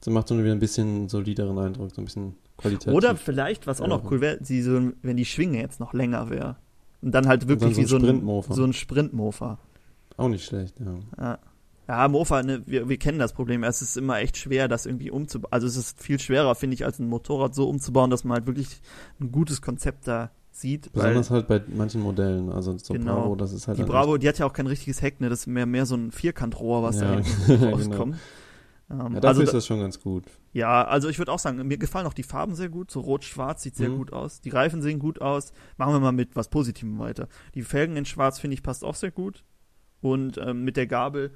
das macht schon wieder ein bisschen solideren Eindruck, so ein bisschen qualitativ. Oder vielleicht, was auch noch cool wäre, so, wenn die Schwinge jetzt noch länger wäre. Und dann halt wirklich so wie ein so ein. So ein Sprintmofa. Auch nicht schlecht, ja. Ja. Ja, Mofa, ne, wir, wir kennen das Problem. Es ist immer echt schwer, das irgendwie umzubauen. Also es ist viel schwerer, finde ich, als ein Motorrad so umzubauen, dass man halt wirklich ein gutes Konzept da sieht. Weil Besonders halt bei manchen Modellen, also so Genau. Bravo, das ist halt die Bravo, die hat ja auch kein richtiges Heck, ne? Das ist mehr, mehr so ein Vierkantrohr, was Ja, da genau. rauskommt. Ähm, Ja, dafür also, ist da, das schon ganz gut. ja, also ich würde auch sagen, mir gefallen auch die Farben sehr gut. So rot-schwarz sieht sehr Mhm. gut aus. Die Reifen sehen gut aus. Machen wir mal mit was Positivem weiter. Die Felgen in schwarz, finde ich, passt auch sehr gut. Und ähm, mit der Gabel,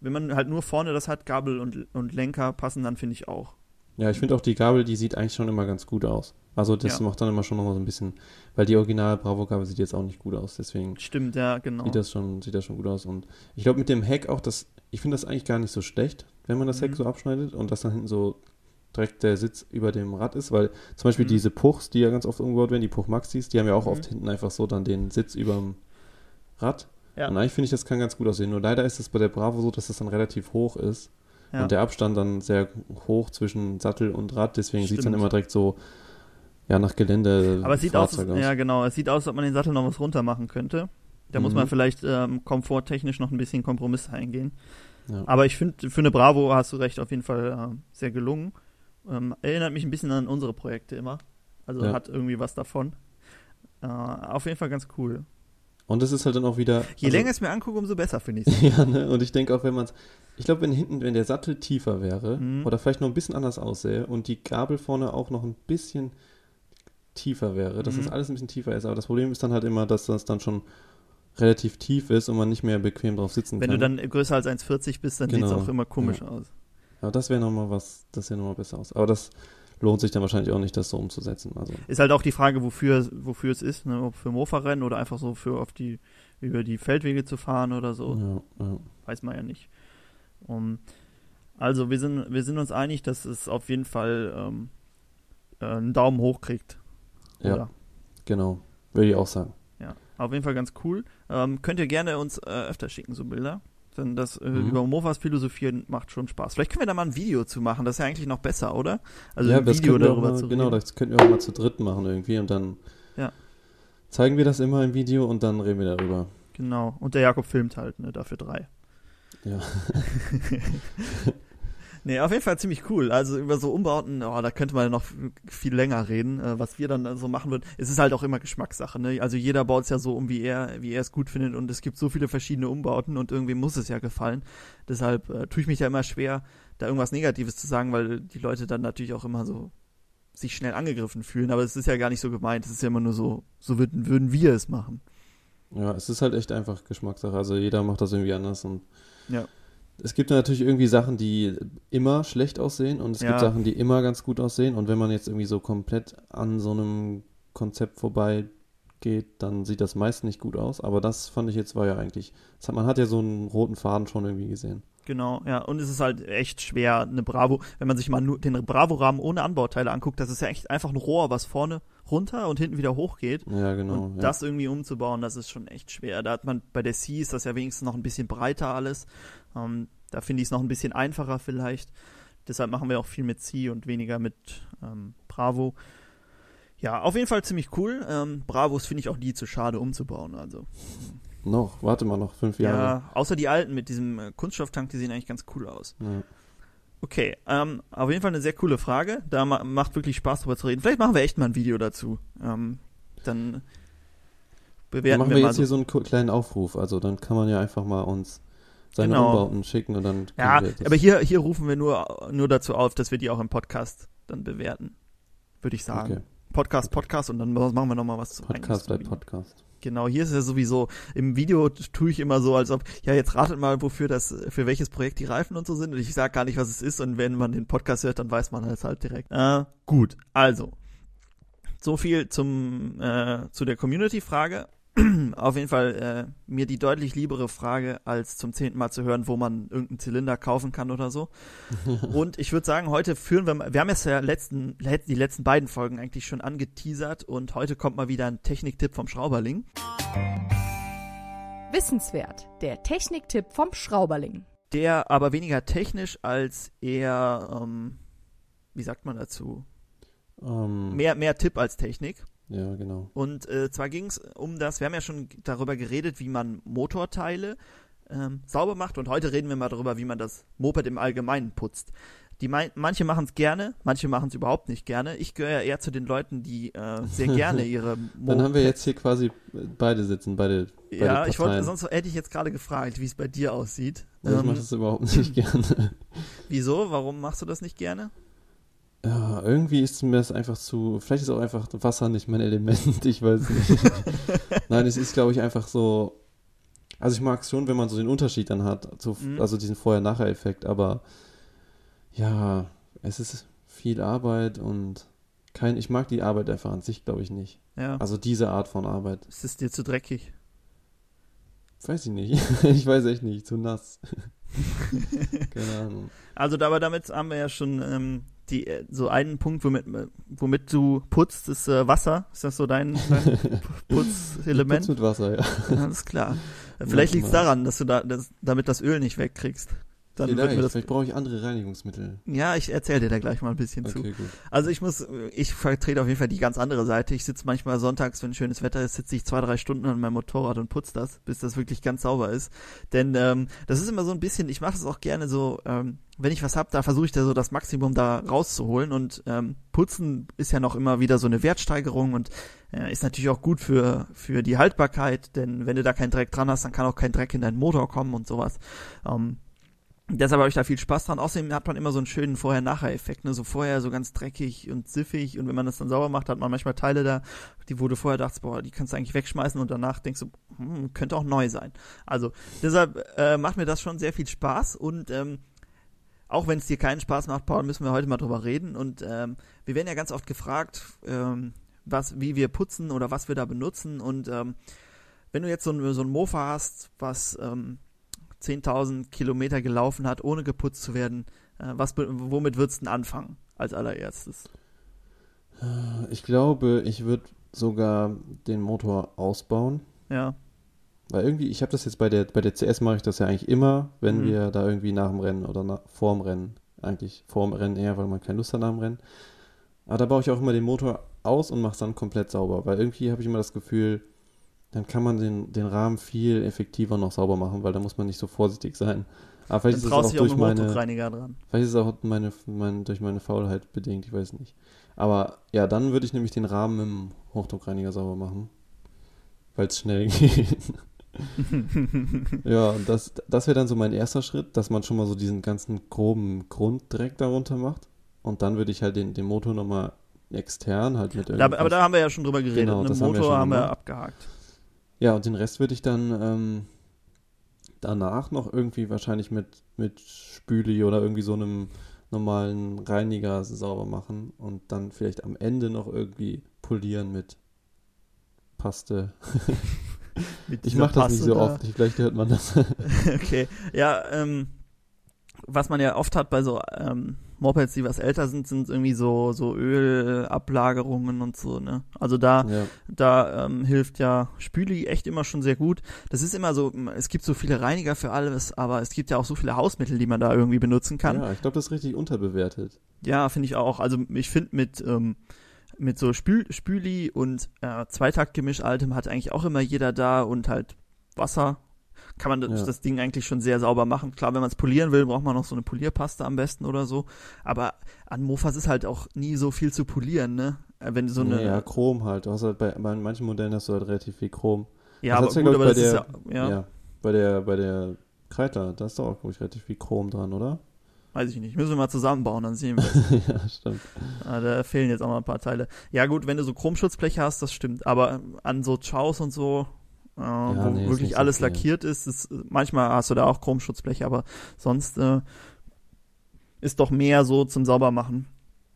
wenn man halt nur vorne das hat, Gabel und, und Lenker passen dann, finde ich auch. Ja, ich finde auch die Gabel, die sieht eigentlich schon immer ganz gut aus. Also das Ja. macht dann immer schon nochmal so ein bisschen, weil die original Bravo-Gabel sieht jetzt auch nicht gut aus, deswegen Stimmt, ja, genau. sieht das schon, sieht das schon gut aus. Und ich glaube mit dem Heck auch, das, ich finde das eigentlich gar nicht so schlecht, wenn man das Heck Mhm. so abschneidet und dass dann hinten so direkt der Sitz über dem Rad ist, weil zum Beispiel Mhm. diese Puchs, die ja ganz oft umgebaut werden, die Puch Maxis, die haben ja auch Mhm. oft hinten einfach so dann den Sitz über dem Rad. Ja. Und eigentlich finde ich, das kann ganz gut aussehen. Nur leider ist es bei der Bravo so, dass das dann relativ hoch ist. Ja. Und der Abstand dann sehr hoch zwischen Sattel und Rad, deswegen sieht es dann immer direkt so, ja, nach Gelände. Aber es sieht aus, Fahrzeug ja genau, es sieht aus, als ob man den Sattel noch was runter machen könnte. Da muss Mhm. man vielleicht ähm, komforttechnisch noch ein bisschen Kompromiss eingehen. Ja. Aber ich finde, für eine Bravo hast du recht, auf jeden Fall äh, sehr gelungen. Ähm, erinnert mich ein bisschen an unsere Projekte immer. Also Ja. hat irgendwie was davon. Äh, auf jeden Fall ganz cool. Und es ist halt dann auch wieder. Je also- länger ich es mir angucke, umso besser finde ich es. Ja, ne? Und ich denke auch, wenn man es. Ich glaube, wenn hinten, wenn der Sattel tiefer wäre Mhm. oder vielleicht noch ein bisschen anders aussähe und die Gabel vorne auch noch ein bisschen tiefer wäre, dass Mhm. das alles ein bisschen tiefer ist. Aber das Problem ist dann halt immer, dass das dann schon relativ tief ist und man nicht mehr bequem drauf sitzen Wenn kann. du dann größer als 1,40 bist, dann sieht Genau. es auch immer komisch Ja. aus. Aber das wäre nochmal was, das sähe nochmal besser aus. Aber das lohnt sich dann wahrscheinlich auch nicht, das so umzusetzen. Also, Ist halt auch die Frage, wofür, wofür es ist, ne? ob für Mofa-Rennen oder einfach so für auf die, über die Feldwege zu fahren oder so. ja, ja. weiß man ja nicht. Um, also wir sind, wir sind uns einig, dass es auf jeden Fall ähm, äh, einen Daumen hoch kriegt. Ja. Oder? Genau. Würde ich auch sagen. Ja. Auf jeden Fall ganz cool. Ähm, könnt ihr gerne uns äh, öfter schicken, so Bilder. Denn das äh, Mhm. über Mofas philosophieren macht schon Spaß. Vielleicht können wir da mal ein Video zu machen. Das ist ja eigentlich noch besser, oder? Also ja, ein das Video darüber mal, zu Genau, reden. das könnten wir auch mal zu dritt machen irgendwie und dann Ja. zeigen wir das immer im Video und dann reden wir darüber. Genau. Und der Jakob filmt halt, ne? Dafür drei. Ja. Nee, auf jeden Fall ziemlich cool. Also über so Umbauten, oh, da könnte man noch viel länger reden, äh, was wir dann so machen würden. Es ist halt auch immer Geschmackssache, ne? Also jeder baut es ja so um, wie er, wie er es gut findet und es gibt so viele verschiedene Umbauten und irgendwie muss es ja gefallen. Deshalb äh, tue ich mich ja immer schwer, da irgendwas Negatives zu sagen, weil die Leute dann natürlich auch immer so sich schnell angegriffen fühlen. Aber es ist ja gar nicht so gemeint. Es ist ja immer nur so, so würden, würden wir es machen. Ja, es ist halt echt einfach Geschmackssache. Also jeder macht das irgendwie anders und Ja. Es gibt natürlich irgendwie Sachen, die immer schlecht aussehen und es Ja. gibt Sachen, die immer ganz gut aussehen. Und wenn man jetzt irgendwie so komplett an so einem Konzept vorbei geht, dann sieht das meist nicht gut aus. Aber das fand ich jetzt war ja eigentlich, hat, man hat ja so einen roten Faden schon irgendwie gesehen. Genau, ja. Und es ist halt echt schwer, eine Bravo, wenn man sich mal nur den Bravo-Rahmen ohne Anbauteile anguckt, das ist ja echt einfach ein Rohr, was vorne runter und hinten wieder hochgeht. Ja, genau. und ja. das irgendwie umzubauen, das ist schon echt schwer. Da hat man bei der C ist das ja wenigstens noch ein bisschen breiter alles. Ähm, da finde ich es noch ein bisschen einfacher vielleicht. Deshalb machen wir auch viel mit C und weniger mit ähm, Bravo. Ja, auf jeden Fall ziemlich cool. Ähm, Bravos finde ich auch nie zu schade umzubauen. Also Noch, warte mal noch fünf ja, Jahre. außer die alten mit diesem äh, Kunststofftank, die sehen eigentlich ganz cool aus. Ja. Okay, ähm, auf jeden Fall eine sehr coole Frage. Da ma macht wirklich Spaß drüber zu reden. Vielleicht machen wir echt mal ein Video dazu. Ähm, dann Dann bewerten machen wir, wir mal jetzt so. hier so einen kleinen Aufruf. Also dann kann man ja einfach mal uns seine Genau. Umbauten schicken und dann Ja, aber hier, hier rufen wir nur, nur dazu auf, dass wir die auch im Podcast dann bewerten. Würde ich sagen. Okay. Podcast, Podcast und dann machen wir nochmal was zum Podcast bleibt Podcast. Genau, hier ist ja sowieso, im Video tue ich immer so, als ob, ja, jetzt ratet mal, wofür das, für welches Projekt die Reifen und so sind. Und ich sage gar nicht, was es ist. Und wenn man den Podcast hört, dann weiß man es halt direkt. Äh, gut, also. So viel zum, äh, zu der Community-Frage. auf jeden Fall äh, mir die deutlich liebere Frage, als zum zehnten Mal zu hören, wo man irgendeinen Zylinder kaufen kann oder so. und ich würde sagen, heute führen wir, mal- wir haben jetzt ja letzten, die letzten beiden Folgen eigentlich schon angeteasert und heute kommt mal wieder ein Techniktipp vom Schrauberling. Wissenswert. Der Techniktipp vom Schrauberling. Der aber weniger technisch als eher, ähm, wie sagt man dazu? Ähm, Mehr, mehr Tipp als Technik. Ja, genau. Und äh, zwar ging es um das, wir haben ja schon darüber geredet, wie man Motorteile ähm, sauber macht und heute reden wir mal darüber, wie man das Moped im Allgemeinen putzt. Die mein, manche machen es gerne, manche machen es überhaupt nicht gerne. Ich gehöre ja eher zu den Leuten, die äh, sehr gerne ihre Dann haben wir jetzt hier quasi beide sitzen, beide, beide Ja, ich wollte, Parteien. sonst hätte ich jetzt gerade gefragt, wie es bei dir aussieht. Ich Ähm, mache das überhaupt nicht gerne. wieso? Warum machst du das nicht gerne? Ja, irgendwie ist mir das einfach zu. Vielleicht ist auch einfach Wasser nicht mein Element, ich weiß nicht. Nein, es ist, glaube ich, einfach so. Also ich mag es schon, wenn man so den Unterschied dann hat, so, Mhm. also diesen Vorher-Nachher-Effekt, aber ja, es ist viel Arbeit und kein, ich mag die Arbeit einfach an sich, glaube ich, nicht. Ja, Also diese Art von Arbeit. es ist dir zu dreckig. Weiß ich nicht. ich weiß echt nicht, zu nass. Keine Ahnung. Also, aber damit haben wir ja schon ähm, die, äh, so einen Punkt, womit, womit du putzt, ist äh, Wasser. Ist das so dein, dein Putzelement? Putz mit Wasser, ja. Alles klar. Äh, Vielleicht liegt es daran, dass du da, dass, damit das Öl nicht wegkriegst. Dann wird Vielleicht, mir das. vielleicht brauche ich andere Reinigungsmittel. Ja, ich erzähle dir da gleich mal ein bisschen zu. Okay, gut. Also ich muss, ich vertrete auf jeden Fall die ganz andere Seite. Ich sitze manchmal sonntags, wenn schönes Wetter ist, sitze ich zwei, drei Stunden an meinem Motorrad und putze das, bis das wirklich ganz sauber ist. Denn ähm, das ist immer so ein bisschen, ich mache das auch gerne so, ähm, wenn ich was hab, da versuche ich da so das Maximum da rauszuholen und ähm, putzen ist ja noch immer wieder so eine Wertsteigerung und äh, ist natürlich auch gut für, für die Haltbarkeit, denn wenn du da keinen Dreck dran hast, dann kann auch kein Dreck in deinen Motor kommen und sowas. Ähm, Deshalb habe ich da viel Spaß dran. Außerdem hat man immer so einen schönen Vorher-Nachher-Effekt. Ne? So vorher so ganz dreckig und siffig und wenn man das dann sauber macht, hat man manchmal Teile da, die du vorher dachtest, boah, die kannst du eigentlich wegschmeißen und danach denkst du, hm, könnte auch neu sein. Also deshalb äh, macht mir das schon sehr viel Spaß und ähm, auch wenn es dir keinen Spaß macht, Paul, müssen wir heute mal drüber reden. Und ähm, wir werden ja ganz oft gefragt, ähm, was, wie wir putzen oder was wir da benutzen. Und ähm, wenn du jetzt so ein, so ein Mofa hast, was ähm, 10.000 Kilometer gelaufen hat, ohne geputzt zu werden, äh, was, womit würdest du denn anfangen als allererstes? Ich glaube, ich würde sogar den Motor ausbauen. Ja, Weil irgendwie, ich habe das jetzt bei der, bei der CS mache ich das ja eigentlich immer, wenn Mhm. wir da irgendwie nach dem Rennen oder nach, vorm Rennen, eigentlich vorm Rennen eher, weil man keine Lust hat nach dem Rennen. Aber da baue ich auch immer den Motor aus und mache es dann komplett sauber, weil irgendwie habe ich immer das Gefühl, dann kann man den, den Rahmen viel effektiver noch sauber machen, weil da muss man nicht so vorsichtig sein. Aber vielleicht dann ist es auch auch durch dem meine. Vielleicht ist es auch meine, mein, durch meine Faulheit bedingt, ich weiß nicht. Aber ja, dann würde ich nämlich den Rahmen mit dem Hochdruckreiniger sauber machen. Weil es schnell geht. ja, und das, das wäre dann so mein erster Schritt, dass man schon mal so diesen ganzen groben Grunddreck darunter macht. Und dann würde ich halt den, den Motor nochmal extern halt mit Da, aber da haben wir ja schon drüber geredet. Genau, Einen das haben wir Motor haben wir abgehakt. Ja, und den Rest würde ich dann ähm, danach noch irgendwie wahrscheinlich mit, mit Spüli oder irgendwie so einem normalen Reiniger sauber machen und dann vielleicht am Ende noch irgendwie polieren mit Paste. Mit Ich mache das nicht Paste so da. oft, ich- vielleicht hört man das. okay. Ja, ähm, was man ja oft hat bei so ähm, Mopeds, die was älter sind, sind irgendwie so, so Ölablagerungen und so, ne? Also da, ja. da ähm, hilft ja Spüli echt immer schon sehr gut. Das ist immer so, es gibt so viele Reiniger für alles, aber es gibt ja auch so viele Hausmittel, die man da irgendwie benutzen kann. ja, ich glaube, das ist richtig unterbewertet. Ja, finde ich auch. Also ich finde mit, ähm, mit so Spül Spüli und äh, Zweitaktgemisch altem hat eigentlich auch immer jeder da und halt Wasser. Kann man das, Ja. das Ding eigentlich schon sehr sauber machen. Klar, wenn man es polieren will, braucht man noch so eine Polierpaste am besten oder so. Aber an Mofas ist halt auch nie so viel zu polieren, ne? Äh, Wenn so eine. ja, Chrom halt. Du hast halt bei, bei manchen Modellen hast du halt relativ viel Chrom. ja das aber ja, gut, aber ich, das bei ist ja, ja. Bei der, bei der Kreidler, da ist doch auch, glaube ich, relativ viel Chrom dran, oder? weiß ich nicht. Müssen wir mal zusammenbauen, dann sehen wir es. ja, stimmt. Ah, da fehlen jetzt auch noch ein paar Teile. Ja gut, wenn du so Chromschutzbleche hast, das stimmt. Aber an so Chows und so, äh, wo nee, wirklich so alles viel. lackiert ist, ist, manchmal hast du da auch Chromschutzbleche, aber sonst äh, ist doch mehr so zum Saubermachen.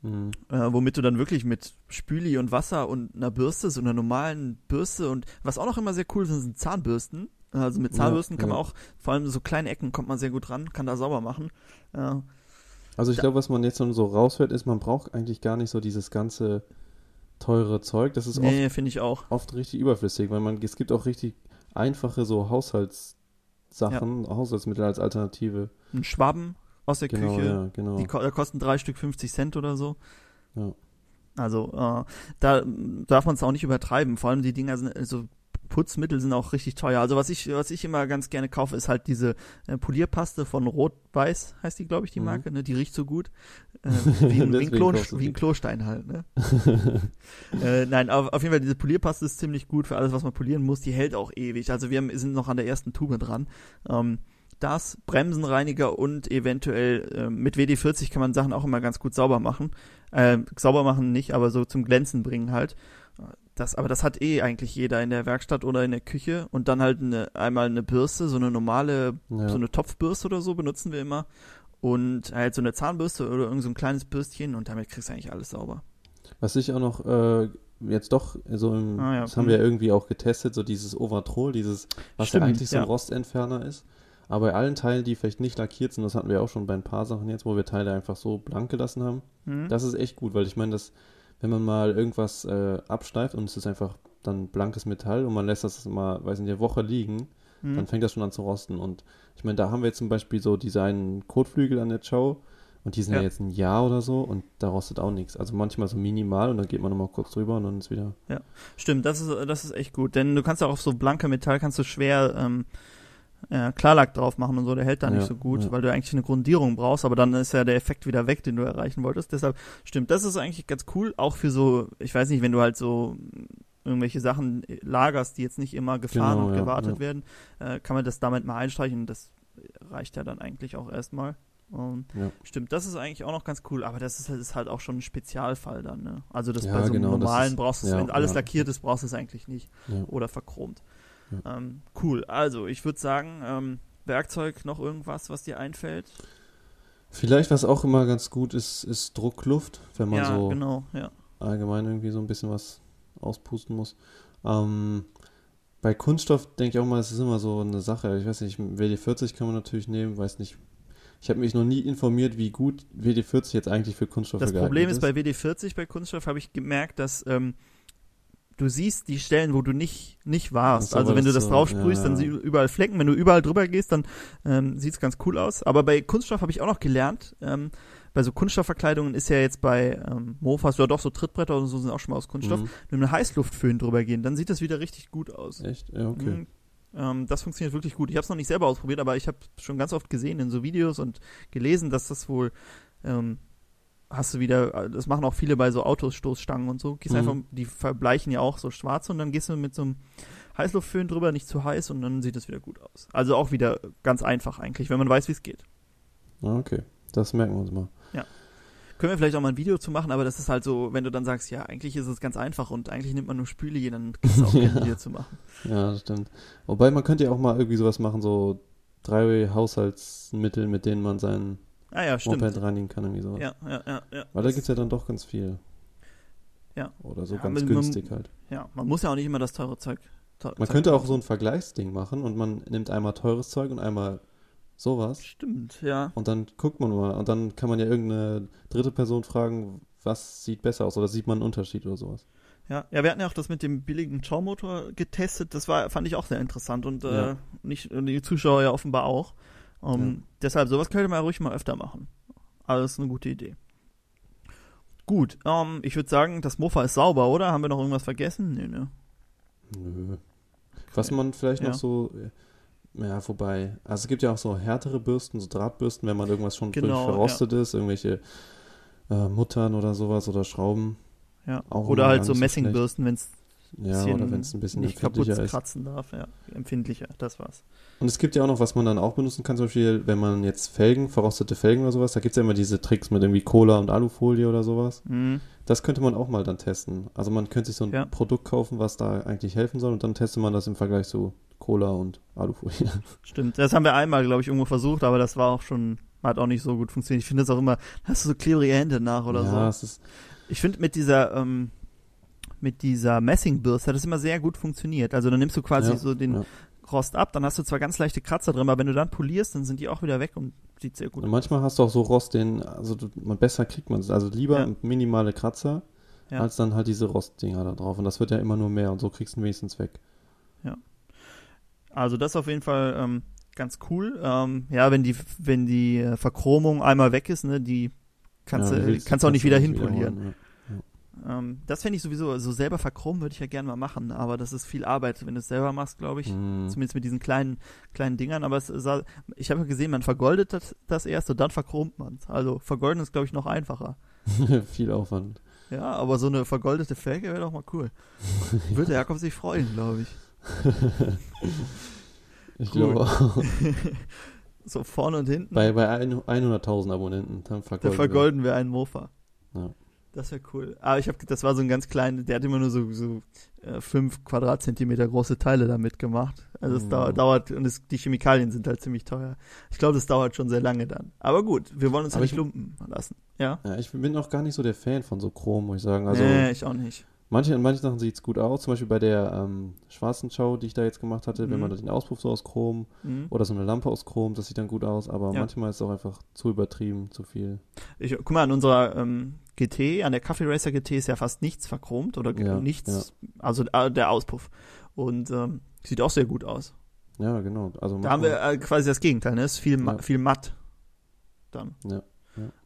Mhm. äh, womit du dann wirklich mit Spüli und Wasser und einer Bürste, so einer normalen Bürste und was auch noch immer sehr cool sind, sind Zahnbürsten. Also mit Ja, Zahnbürsten kann man ja. auch, vor allem so kleine Ecken kommt man sehr gut ran, kann da sauber machen. Ja, Also ich glaube, was man jetzt schon so raushört, ist, man braucht eigentlich gar nicht so dieses ganze teure Zeug. Das ist oft, nee, finde ich auch. oft richtig überflüssig, weil man es gibt auch richtig einfache so Haushaltssachen, Haushaltsmittel als Alternative. Ein Schwaben aus der Genau, Küche, ja, genau. die ko kosten drei Stück 50 Cent oder so. Ja. Also äh, da darf man es auch nicht übertreiben. Vor allem die Dinger sind, also Putzmittel sind auch richtig teuer. Also was ich, was ich immer ganz gerne kaufe, ist halt diese äh, Polierpaste von Rot-Weiß, heißt die, glaube ich, die Mhm. Marke, ne? Die riecht so gut. Äh, wie, ein, wie, ein wie ein Klostein halt, ne? äh, nein, auf, auf jeden Fall, diese Polierpaste ist ziemlich gut für alles, was man polieren muss. Die hält auch ewig. Also wir haben, sind noch an der ersten Tube dran. Ähm, das, Bremsenreiniger und eventuell äh, mit WD-40 kann man Sachen auch immer ganz gut sauber machen. Äh, sauber machen nicht, aber so zum Glänzen bringen halt. Das, aber das hat eh eigentlich jeder in der Werkstatt oder in der Küche. Und dann halt eine, einmal eine Bürste, so eine normale, Ja. so eine Topfbürste oder so benutzen wir immer. Und halt so eine Zahnbürste oder irgend so ein kleines Bürstchen und damit kriegst du eigentlich alles sauber. Was ich auch noch äh, jetzt doch so im, Ah, ja. das haben wir ja irgendwie auch getestet, so dieses Overtroll, dieses, was Stimmt, ja eigentlich so ein ja. Rostentferner ist. Aber bei allen Teilen, die vielleicht nicht lackiert sind, das hatten wir auch schon bei ein paar Sachen jetzt, wo wir Teile einfach so blank gelassen haben. Hm? Das ist echt gut, weil ich meine, dass wenn man mal irgendwas äh, abschleift und es ist einfach dann blankes Metall und man lässt das mal, weiß nicht, eine Woche liegen, Hm? dann fängt das schon an zu rosten. Und ich meine, da haben wir jetzt zum Beispiel so diese einen Kotflügel an der Chow und die sind ja. Ja. jetzt ein Jahr oder so und da rostet auch nichts. Also manchmal so minimal und dann geht man nochmal kurz drüber und dann ist wieder. Stimmt, das ist, das ist echt gut. Denn du kannst auch auf so blanke Metall kannst du schwer ähm, äh, Klarlack drauf machen und so, der hält da nicht Ja, so gut, ja. weil du eigentlich eine Grundierung brauchst, aber dann ist ja der Effekt wieder weg, den du erreichen wolltest. Deshalb stimmt, das ist eigentlich ganz cool, auch für so, ich weiß nicht, wenn du halt so irgendwelche Sachen lagerst, die jetzt nicht immer gefahren Genau, und ja, gewartet werden, äh, kann man das damit mal einstreichen. Das reicht ja dann eigentlich auch erstmal. Und Ja. Stimmt, das ist eigentlich auch noch ganz cool, aber das ist, halt- ist halt auch schon ein Spezialfall dann, ne? Also das Ja, bei so einem genau, das normalen ist- brauchst du es, ja, wenn alles lackiert ist, brauchst du es eigentlich nicht. Oder verchromt. Ja. Ähm, cool, also ich würde sagen, ähm, Werkzeug noch irgendwas, was dir einfällt? Vielleicht, was auch immer ganz gut ist, ist Druckluft, wenn man ja, so genau, ja. allgemein irgendwie so ein bisschen was auspusten muss. Ähm, bei Kunststoff denke ich auch mal, es ist immer so eine Sache. Ich weiß nicht, WD-40 kann man natürlich nehmen, weiß nicht. Ich habe mich noch nie informiert, wie gut WD-40 jetzt eigentlich für Kunststoffe Das geeignet Problem ist, bei WD-40 bei Kunststoff habe ich gemerkt, dass ähm, du siehst die Stellen, wo du nicht, nicht warst. Also wenn du das so- drauf sprühst, ja, dann siehst du überall Flecken. Wenn du überall drüber gehst, dann ähm, sieht es ganz cool aus. Aber bei Kunststoff habe ich auch noch gelernt, ähm, bei so Kunststoffverkleidungen ist ja jetzt bei ähm, Mofas oder doch so Trittbretter oder so sind auch schon mal aus Kunststoff. Mhm. Wenn wir eine Heißluftföhn drüber gehen, dann sieht das wieder richtig gut aus. Echt? Ja, okay. Mhm. Ähm, das funktioniert wirklich gut. Ich habe es noch nicht selber ausprobiert, aber ich habe schon ganz oft gesehen in so Videos und gelesen, dass das wohl ähm, hast du wieder, das machen auch viele bei so Autostoßstangen und so. Gehst Mhm. einfach, die verbleichen ja auch so schwarz und dann gehst du mit so einem Heißluftföhn drüber, nicht zu heiß und dann sieht es wieder gut aus. Also auch wieder ganz einfach eigentlich, wenn man weiß, wie es geht. Ah, okay. Das merken wir uns mal. Können wir vielleicht auch mal ein Video zu machen, aber das ist halt so, wenn du dann sagst, ja, eigentlich ist es ganz einfach und eigentlich nimmt man nur Spüli, dann ist es auch kein Ja. Video zu machen. Ja, das stimmt. Wobei man könnte ja auch mal irgendwie sowas machen, so drei Haushaltsmittel, mit denen man sein Ah ja, stimmt. Moped reinigen kann, irgendwie sowas. Ja, ja, ja, ja. Weil da gibt es ja dann doch ganz viel. Ja. Oder so Ja, ganz man- man- günstig halt. Ja, man muss ja auch nicht immer das teure Zeug. teu- Man Zeug könnte auch so ein Vergleichsding machen und man nimmt einmal teures Zeug und einmal sowas Stimmt, ja. und dann guckt man mal und dann kann man ja irgendeine dritte Person fragen, was sieht besser aus oder sieht man einen Unterschied oder sowas. Ja, ja, wir hatten ja auch das mit dem billigen Schaumotor getestet. Das war, fand ich auch sehr interessant und äh, Ja. nicht und die Zuschauer ja offenbar auch. Um, Ja. Deshalb, sowas könnte man ja ruhig mal öfter machen. Alles eine gute Idee. Gut, ähm, ich würde sagen, das Mofa ist sauber, oder? Haben wir noch irgendwas vergessen? Nee, ne. Nö. Was man vielleicht Ja. noch so, äh, ja, vorbei, also es gibt ja auch so härtere Bürsten, so Drahtbürsten, wenn man irgendwas schon Genau, völlig verrostet ist, irgendwelche äh, Muttern oder sowas oder Schrauben. Ja. Auch Oder halt so Messingbürsten, wenn es Ja, oder wenn es ein bisschen nicht kaputt empfindlicher ist. kratzen darf. Ja, empfindlicher, das war's. Und es gibt ja auch noch, was man dann auch benutzen kann, zum Beispiel, wenn man jetzt Felgen, verrostete Felgen oder sowas, da gibt es ja immer diese Tricks mit irgendwie Cola und Alufolie oder sowas. Mhm. Das könnte man auch mal dann testen. Also man könnte sich so ein Ja. Produkt kaufen, was da eigentlich helfen soll und dann testet man das im Vergleich zu Cola und Alufolie. Stimmt. Das haben wir einmal, glaube ich, irgendwo versucht, aber das war auch schon hat auch nicht so gut funktioniert. Ich finde das auch immer, hast du so klebrige Hände nach oder ja, so. es ist, Ich finde mit dieser, ähm, mit dieser Messingbürste hat das immer sehr gut funktioniert. Also dann nimmst du quasi Ja, so den ja. Rost ab, dann hast du zwar ganz leichte Kratzer drin, aber wenn du dann polierst, dann sind die auch wieder weg und sieht sehr gut und aus. manchmal hast du auch so Rost, den, also du, man besser kriegt man es. Also lieber Ja. minimale Kratzer, Ja. als dann halt diese Rostdinger da drauf. Und das wird ja immer nur mehr und so kriegst du ihn wenigstens weg. Also das ist auf jeden Fall ähm, ganz cool. Ähm, ja, wenn die, wenn die äh, Verchromung einmal weg ist, ne, die kannst Ja, du kannst auch nicht wieder hinpolieren. wiederholen, Ähm, das fände ich sowieso, so selber verchromen würde ich ja gerne mal machen, aber das ist viel Arbeit, wenn du es selber machst, glaube ich. Hm. Zumindest mit diesen kleinen, kleinen Dingern, aber es sah, ich habe ja gesehen, man vergoldet das, das erst und dann verchromt man es. Also vergolden ist, glaube ich, noch einfacher. Viel Aufwand. Ja, aber so eine vergoldete Felge wäre doch mal cool. Würde der Jakob sich freuen, glaube ich. Ich glaube auch. So vorne und hinten. Bei, bei ein- 100.000 Abonnenten, dann Da vergolden. wir. vergolden wir einen Mofa. Ja. Das wäre cool. Aber ich habe, das war so ein ganz kleiner, der hat immer nur so, so äh, fünf Quadratzentimeter große Teile damit gemacht. Also es Mhm. dauert, dauert und es, die Chemikalien sind halt ziemlich teuer. Ich glaube, das dauert schon sehr lange dann. Aber gut, wir wollen uns ja Aber nicht ich- lumpen lassen. Ja? Ja, ich bin auch gar nicht so der Fan von so Chrom, muss ich sagen. Also nee, ich auch nicht. Manche, an manchen Sachen sieht es gut aus, zum Beispiel bei der ähm, schwarzen Show, die ich da jetzt gemacht hatte, wenn Mhm. man den Auspuff so aus Chrom Mhm. oder so eine Lampe aus Chrom, das sieht dann gut aus, aber Ja. manchmal ist es auch einfach zu übertrieben, zu viel. Ich, guck mal, an unserer ähm, GT, an der Kaffee Racer GT ist ja fast nichts verchromt oder Ja, nichts, also äh, der Auspuff. Und ähm, sieht auch sehr gut aus. Ja, genau. Also Da haben wir äh, quasi das Gegenteil, ne? Ist viel, ma Ja. viel matt. Dann. Ja,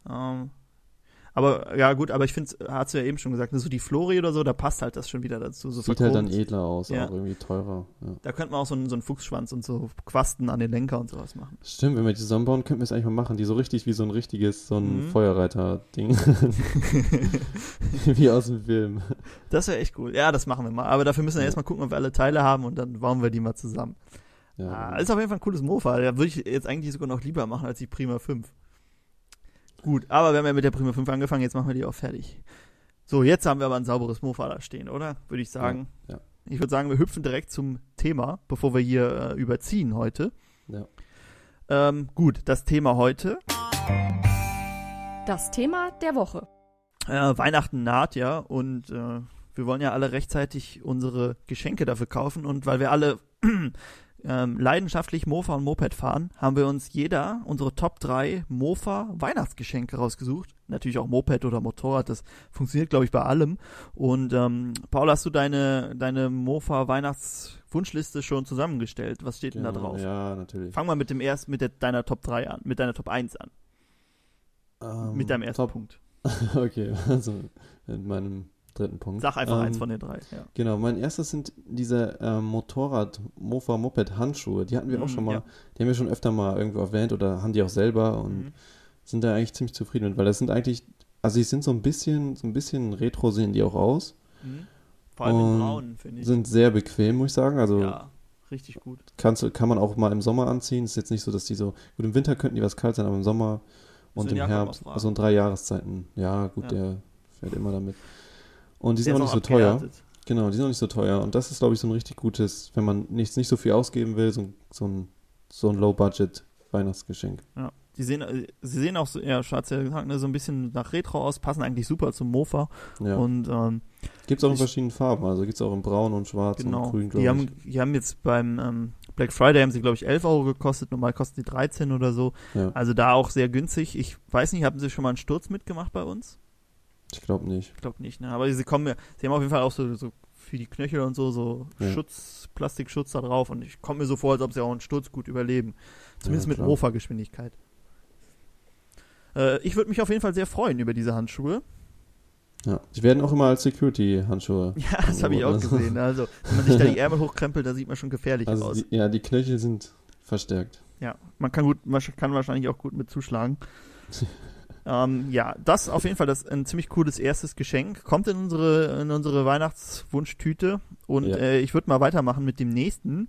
Ähm, aber ja gut, aber ich finde, hast du ja eben schon gesagt, ne, so die Flori oder so, da passt halt das schon wieder dazu. So sieht halt dann edler aus, Ja. auch irgendwie teurer. Ja. Da könnte man auch so einen, so einen Fuchsschwanz und so Quasten an den Lenker und sowas machen. Stimmt, wenn wir die zusammenbauen, könnten wir es eigentlich mal machen, die so richtig wie so ein richtiges, so ein Mhm. Feuerreiter-Ding. wie aus dem Film. Das wäre echt cool. Ja, das machen wir mal. Aber dafür müssen wir Ja. erstmal gucken, ob wir alle Teile haben und dann bauen wir die mal zusammen. Ja, Ah, ist auf jeden Fall ein cooles Mofa. Da würde ich jetzt eigentlich sogar noch lieber machen als die Prima 5. Gut, aber wir haben ja mit der Prima 5 angefangen, jetzt machen wir die auch fertig. So, jetzt haben wir aber ein sauberes Mofa da stehen, oder? Würde ich sagen. Ja, ja. Ich würde sagen, wir hüpfen direkt zum Thema, bevor wir hier äh, überziehen heute. Ja. Ähm, gut, das Thema heute. Das Thema der Woche. Äh, Weihnachten naht ja und äh, wir wollen ja alle rechtzeitig unsere Geschenke dafür kaufen und weil wir alle ähm, leidenschaftlich Mofa und Moped fahren, haben wir uns jeder unsere Top 3 Mofa Weihnachtsgeschenke rausgesucht. Natürlich auch Moped oder Motorrad, das funktioniert glaube ich bei allem. Und ähm, Paul, hast du deine, deine Mofa Weihnachtswunschliste schon zusammengestellt? Was steht denn da Genau, drauf? Ja, natürlich. Fang mal mit dem ersten, mit der, deiner Top 3 an, mit deiner Top 1 an, Ähm, mit deinem ersten Top- Punkt. Okay, also mit meinem dritten Punkt. Sag einfach Ähm, eins von den drei. Ja. Genau, mein erstes sind diese ähm, Motorrad, Mofa, Moped Handschuhe. Die hatten wir auch Mhm, schon mal, ja. die haben wir schon öfter mal irgendwo erwähnt oder haben die auch selber und Mhm. sind da eigentlich ziemlich zufrieden mit, weil das sind eigentlich, also die sind so ein bisschen, so ein bisschen retro sehen die auch aus, Mhm. Vor allem in Braun, finde ich. sind sehr bequem, muss ich sagen. Also ja, richtig gut. kannst, kann man auch mal im Sommer anziehen. Ist jetzt nicht so, dass die so, gut, im Winter könnten die was kalt sein, aber im Sommer und im Jakob Herbst, also in drei Jahreszeiten, ja gut, Ja. der fährt immer damit. Und die sind auch nicht so teuer. abgehärtet. Genau, die sind auch nicht so teuer. Und das ist, glaube ich, so ein richtig gutes, wenn man nicht, nicht so viel ausgeben will, so, ein- so ein, so ein Low-Budget-Weihnachtsgeschenk. Ja. Die sehen, äh, sie sehen auch so, ja, Schatz ja gesagt, ne, so ein bisschen nach Retro aus, passen eigentlich super zum Mofa. Ja. Und ähm, Gibt es auch in ich- verschiedenen Farben. Also gibt es auch in Braun und Schwarz genau, und Grün, die glaube ich. haben, die haben jetzt beim ähm, Black Friday haben sie, glaube ich, 11 Euro gekostet, normal kosten die 13 oder so. Ja, Also da auch sehr günstig. Ich weiß nicht, haben sie schon mal einen Sturz mitgemacht bei uns? Ich glaube nicht. Ich glaube nicht, ne? Aber sie kommen mir, sie haben auf jeden Fall auch so, so für die Knöchel und so, so Ja. Schutz, Plastikschutz da drauf und ich komme mir so vor, als ob sie auch einen Sturz gut überleben. Zumindest Ja, mit. Mofa-Geschwindigkeit. Äh, ich würde mich auf jeden Fall sehr freuen über diese Handschuhe. Ja. Die werden auch immer als Security-Handschuhe. Ja, das habe ich auch gesehen. Also, wenn man sich da die Ärmel hochkrempelt, da sieht man schon gefährlich Also aus. die, ja, die Knöchel sind verstärkt. Ja, man kann gut, man kann wahrscheinlich auch gut mit zuschlagen. ähm, ja, das auf jeden Fall das ein ziemlich cooles erstes Geschenk. Kommt in unsere in unsere Weihnachtswunschtüte und Ja. äh, ich würde mal weitermachen mit dem nächsten.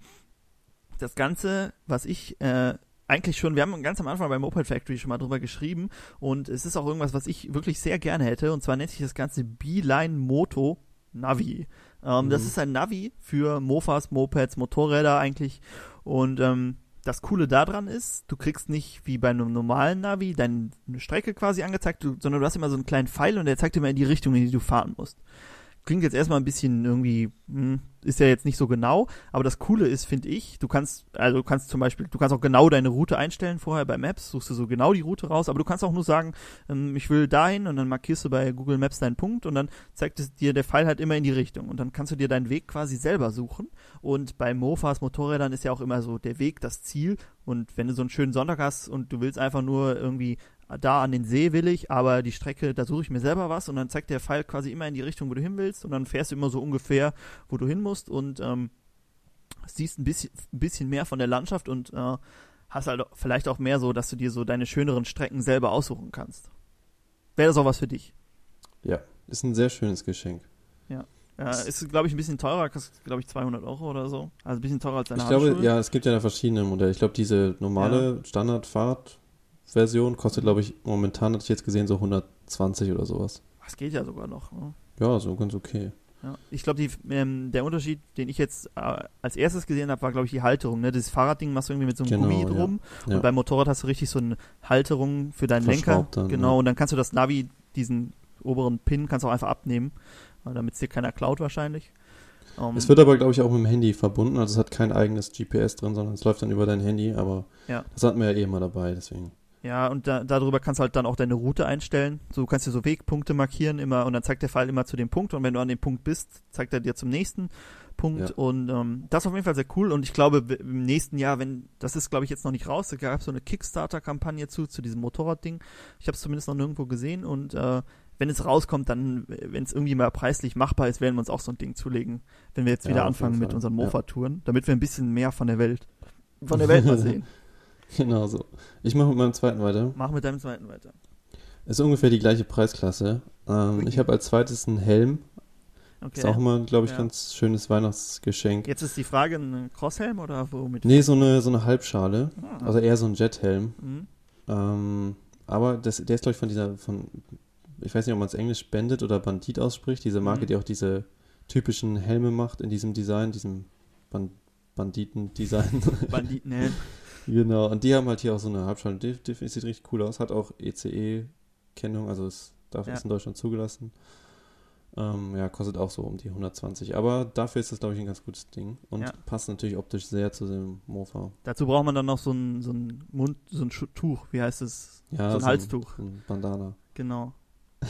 Das Ganze, was ich äh, eigentlich schon, wir haben ganz am Anfang beim Moped Factory schon mal drüber geschrieben und es ist auch irgendwas, was ich wirklich sehr gerne hätte und zwar nennt sich das Ganze Beeline Moto Navi. Ähm, Das Mhm. ist ein Navi für Mofas, Mopeds, Motorräder eigentlich und ähm, das Coole daran ist, du kriegst nicht wie bei einem normalen Navi deine Strecke quasi angezeigt, sondern du hast immer so einen kleinen Pfeil und der zeigt dir immer in die Richtung, in die du fahren musst klingt jetzt erstmal ein bisschen irgendwie, hm, ist ja jetzt nicht so genau, aber das Coole ist, finde ich, du kannst, also du kannst zum Beispiel, du kannst auch genau deine Route einstellen vorher bei Maps, suchst du so genau die Route raus, aber du kannst auch nur sagen, ähm, ich will dahin und dann markierst du bei Google Maps deinen Punkt und dann zeigt es dir der Pfeil halt immer in die Richtung und dann kannst du dir deinen Weg quasi selber suchen und bei Mofas, Motorrädern ist ja auch immer so der Weg das Ziel und wenn du so einen schönen Sonntag hast und du willst einfach nur irgendwie da an den See will ich, aber die Strecke, da suche ich mir selber was und dann zeigt der Pfeil quasi immer in die Richtung, wo du hin willst und dann fährst du immer so ungefähr, wo du hin musst und ähm, siehst ein bisschen, ein bisschen mehr von der Landschaft und äh, hast halt vielleicht auch mehr so, dass du dir so deine schöneren Strecken selber aussuchen kannst. Wäre das auch was für dich? Ja, ist ein sehr schönes Geschenk. Ja. Ja, ist, glaube ich, ein bisschen teurer, kostet, glaube ich, 200 Euro oder so. Also ein bisschen teurer als deine Ich glaube, ja, es gibt ja verschiedene Modelle. Ich glaube, diese normale ja. Standardfahrt Version kostet, glaube ich, momentan hatte ich jetzt gesehen so 120 oder sowas. Das geht ja sogar noch. Ne? Ja, so ganz okay. Ja. Ich glaube, ähm, der Unterschied, den ich jetzt äh, als erstes gesehen habe, war, glaube ich, die Halterung. Ne? Das Fahrradding machst du irgendwie mit so einem genau, Gummi drum. Ja. Ja. Und beim Motorrad hast du richtig so eine Halterung für deinen Lenker. Dann, genau, und dann kannst du das Navi, diesen oberen Pin, kannst du auch einfach abnehmen, damit es dir keiner klaut wahrscheinlich. Um, es wird aber, glaube ich, auch mit dem Handy verbunden. Also es hat kein eigenes GPS drin, sondern es läuft dann über dein Handy. Aber das hatten wir ja eh immer dabei, deswegen. Ja, und da, darüber kannst du halt dann auch deine Route einstellen. So du kannst dir so Wegpunkte markieren immer und dann zeigt der Pfeil immer zu dem Punkt und wenn du an dem Punkt bist, zeigt er dir zum nächsten Punkt ja. und ähm, das ist auf jeden Fall sehr cool und ich glaube im nächsten Jahr, wenn das ist glaube ich jetzt noch nicht raus, da gab es so eine Kickstarter-Kampagne zu zu diesem Motorradding. Ich habe es zumindest noch nirgendwo gesehen und äh, wenn es rauskommt, dann, wenn es irgendwie mal preislich machbar ist, werden wir uns auch so ein Ding zulegen, wenn wir jetzt ja, wieder anfangen mit unseren Mofa-Touren, damit wir ein bisschen mehr von der Welt, von der Welt mal sehen. Genau so. Ich mache mit meinem zweiten weiter. Mach mit deinem zweiten weiter. Ist ungefähr die gleiche Preisklasse. Ähm, ich habe als zweites einen Helm. Okay. Ist auch immer, glaube ich, ja. ganz schönes Weihnachtsgeschenk. Jetzt ist die Frage, ein Crosshelm oder womit? Nee, so eine, so eine Halbschale. Ah. Also eher so ein Jethelm. Mhm. Ähm, aber das, der ist, glaube ich, von dieser, von, ich weiß nicht, ob man es Englisch Bandit oder Bandit ausspricht, diese Marke, mhm. die auch diese typischen Helme macht in diesem Design, diesem Band Banditen-Design. Banditenhelm. Genau, und die haben halt hier auch so eine Halbschale. Die, die sieht richtig cool aus. Hat auch ECE-Kennung, also es darf, ja. ist in Deutschland zugelassen. Ähm, ja, kostet auch so um die 120. Aber dafür ist das, glaube ich, ein ganz gutes Ding. Und ja. passt natürlich optisch sehr zu dem Mofa. Dazu braucht man dann noch so ein, so ein Mund, so ein Tuch, wie heißt es? Ja, so ein Halstuch. Ein, ein Bandana. Genau.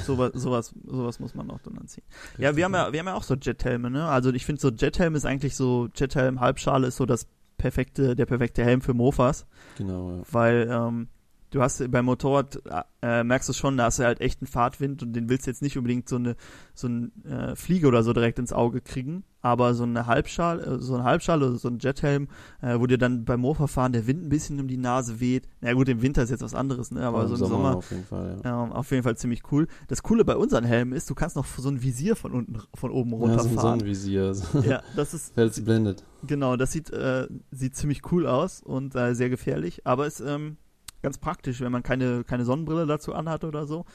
sowas, sowas, sowas muss man auch dann anziehen. Ja, wir haben ja, wir haben ja auch so Jethelme, ne? Also ich finde so Jethelm ist eigentlich so, Jethelm Halbschale ist so das perfekte, der perfekte Helm für Mofas. Genau, ja. Weil ähm, du hast beim Motorrad, äh, merkst du schon, da hast du halt echt einen Fahrtwind und den willst du jetzt nicht unbedingt so eine so eine äh, Fliege oder so direkt ins Auge kriegen, aber so eine Halbschale, äh, so eine Halbschale oder so ein Jethelm, äh, wo dir dann beim Mofa-Fahren der Wind ein bisschen um die Nase weht. Na gut, im Winter ist jetzt was anderes, ne? aber ja, so im Sommer, Sommer, auf jeden Fall, ja. äh, auf jeden Fall ziemlich cool. Das Coole bei unseren Helmen ist, du kannst noch so ein Visier von unten, von oben runterfahren. Ja, so ein Sonnenvisier. ja, das ist. Fällt blendet. Genau, das sieht, äh, sieht ziemlich cool aus und äh, sehr gefährlich, aber es ähm, ganz praktisch, wenn man keine, keine Sonnenbrille dazu anhat oder so.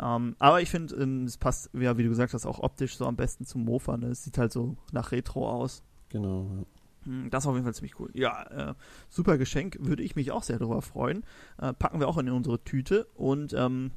Ähm, aber ich finde, ähm, es passt, ja, wie du gesagt hast, auch optisch so am besten zum Mofa. Ne? Es sieht halt so nach Retro aus. Genau. Ja. Hm, das ist auf jeden Fall ziemlich cool. Ja, äh, super Geschenk, würde ich mich auch sehr darüber freuen. Äh, packen wir auch in unsere Tüte. Und ähm,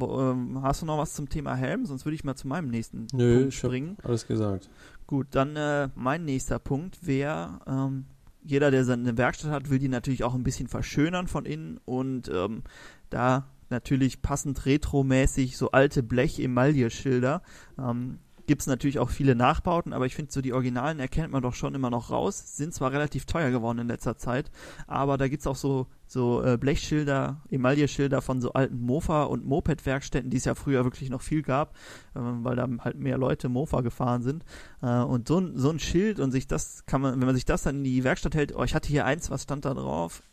ähm, hast du noch was zum Thema Helm? Sonst würde ich mal zu meinem nächsten Nö, Punkt springen. alles gesagt. Gut, dann äh, mein nächster Punkt wäre ähm, jeder, der seine Werkstatt hat, will die natürlich auch ein bisschen verschönern von innen und ähm, da natürlich passend retromäßig so alte Blech-Emaille-Schilder. Ähm, Gibt es natürlich auch viele Nachbauten, aber ich finde, so die Originalen erkennt man doch schon immer noch raus. Sind zwar relativ teuer geworden in letzter Zeit, aber da gibt es auch so, so äh, Blechschilder, Emaille-Schilder von so alten Mofa- und Moped-Werkstätten, die es ja früher wirklich noch viel gab, äh, weil da halt mehr Leute Mofa gefahren sind. Äh, und so, so ein Schild und sich das kann man, wenn man sich das dann in die Werkstatt hält, oh, ich hatte hier eins, was stand da drauf?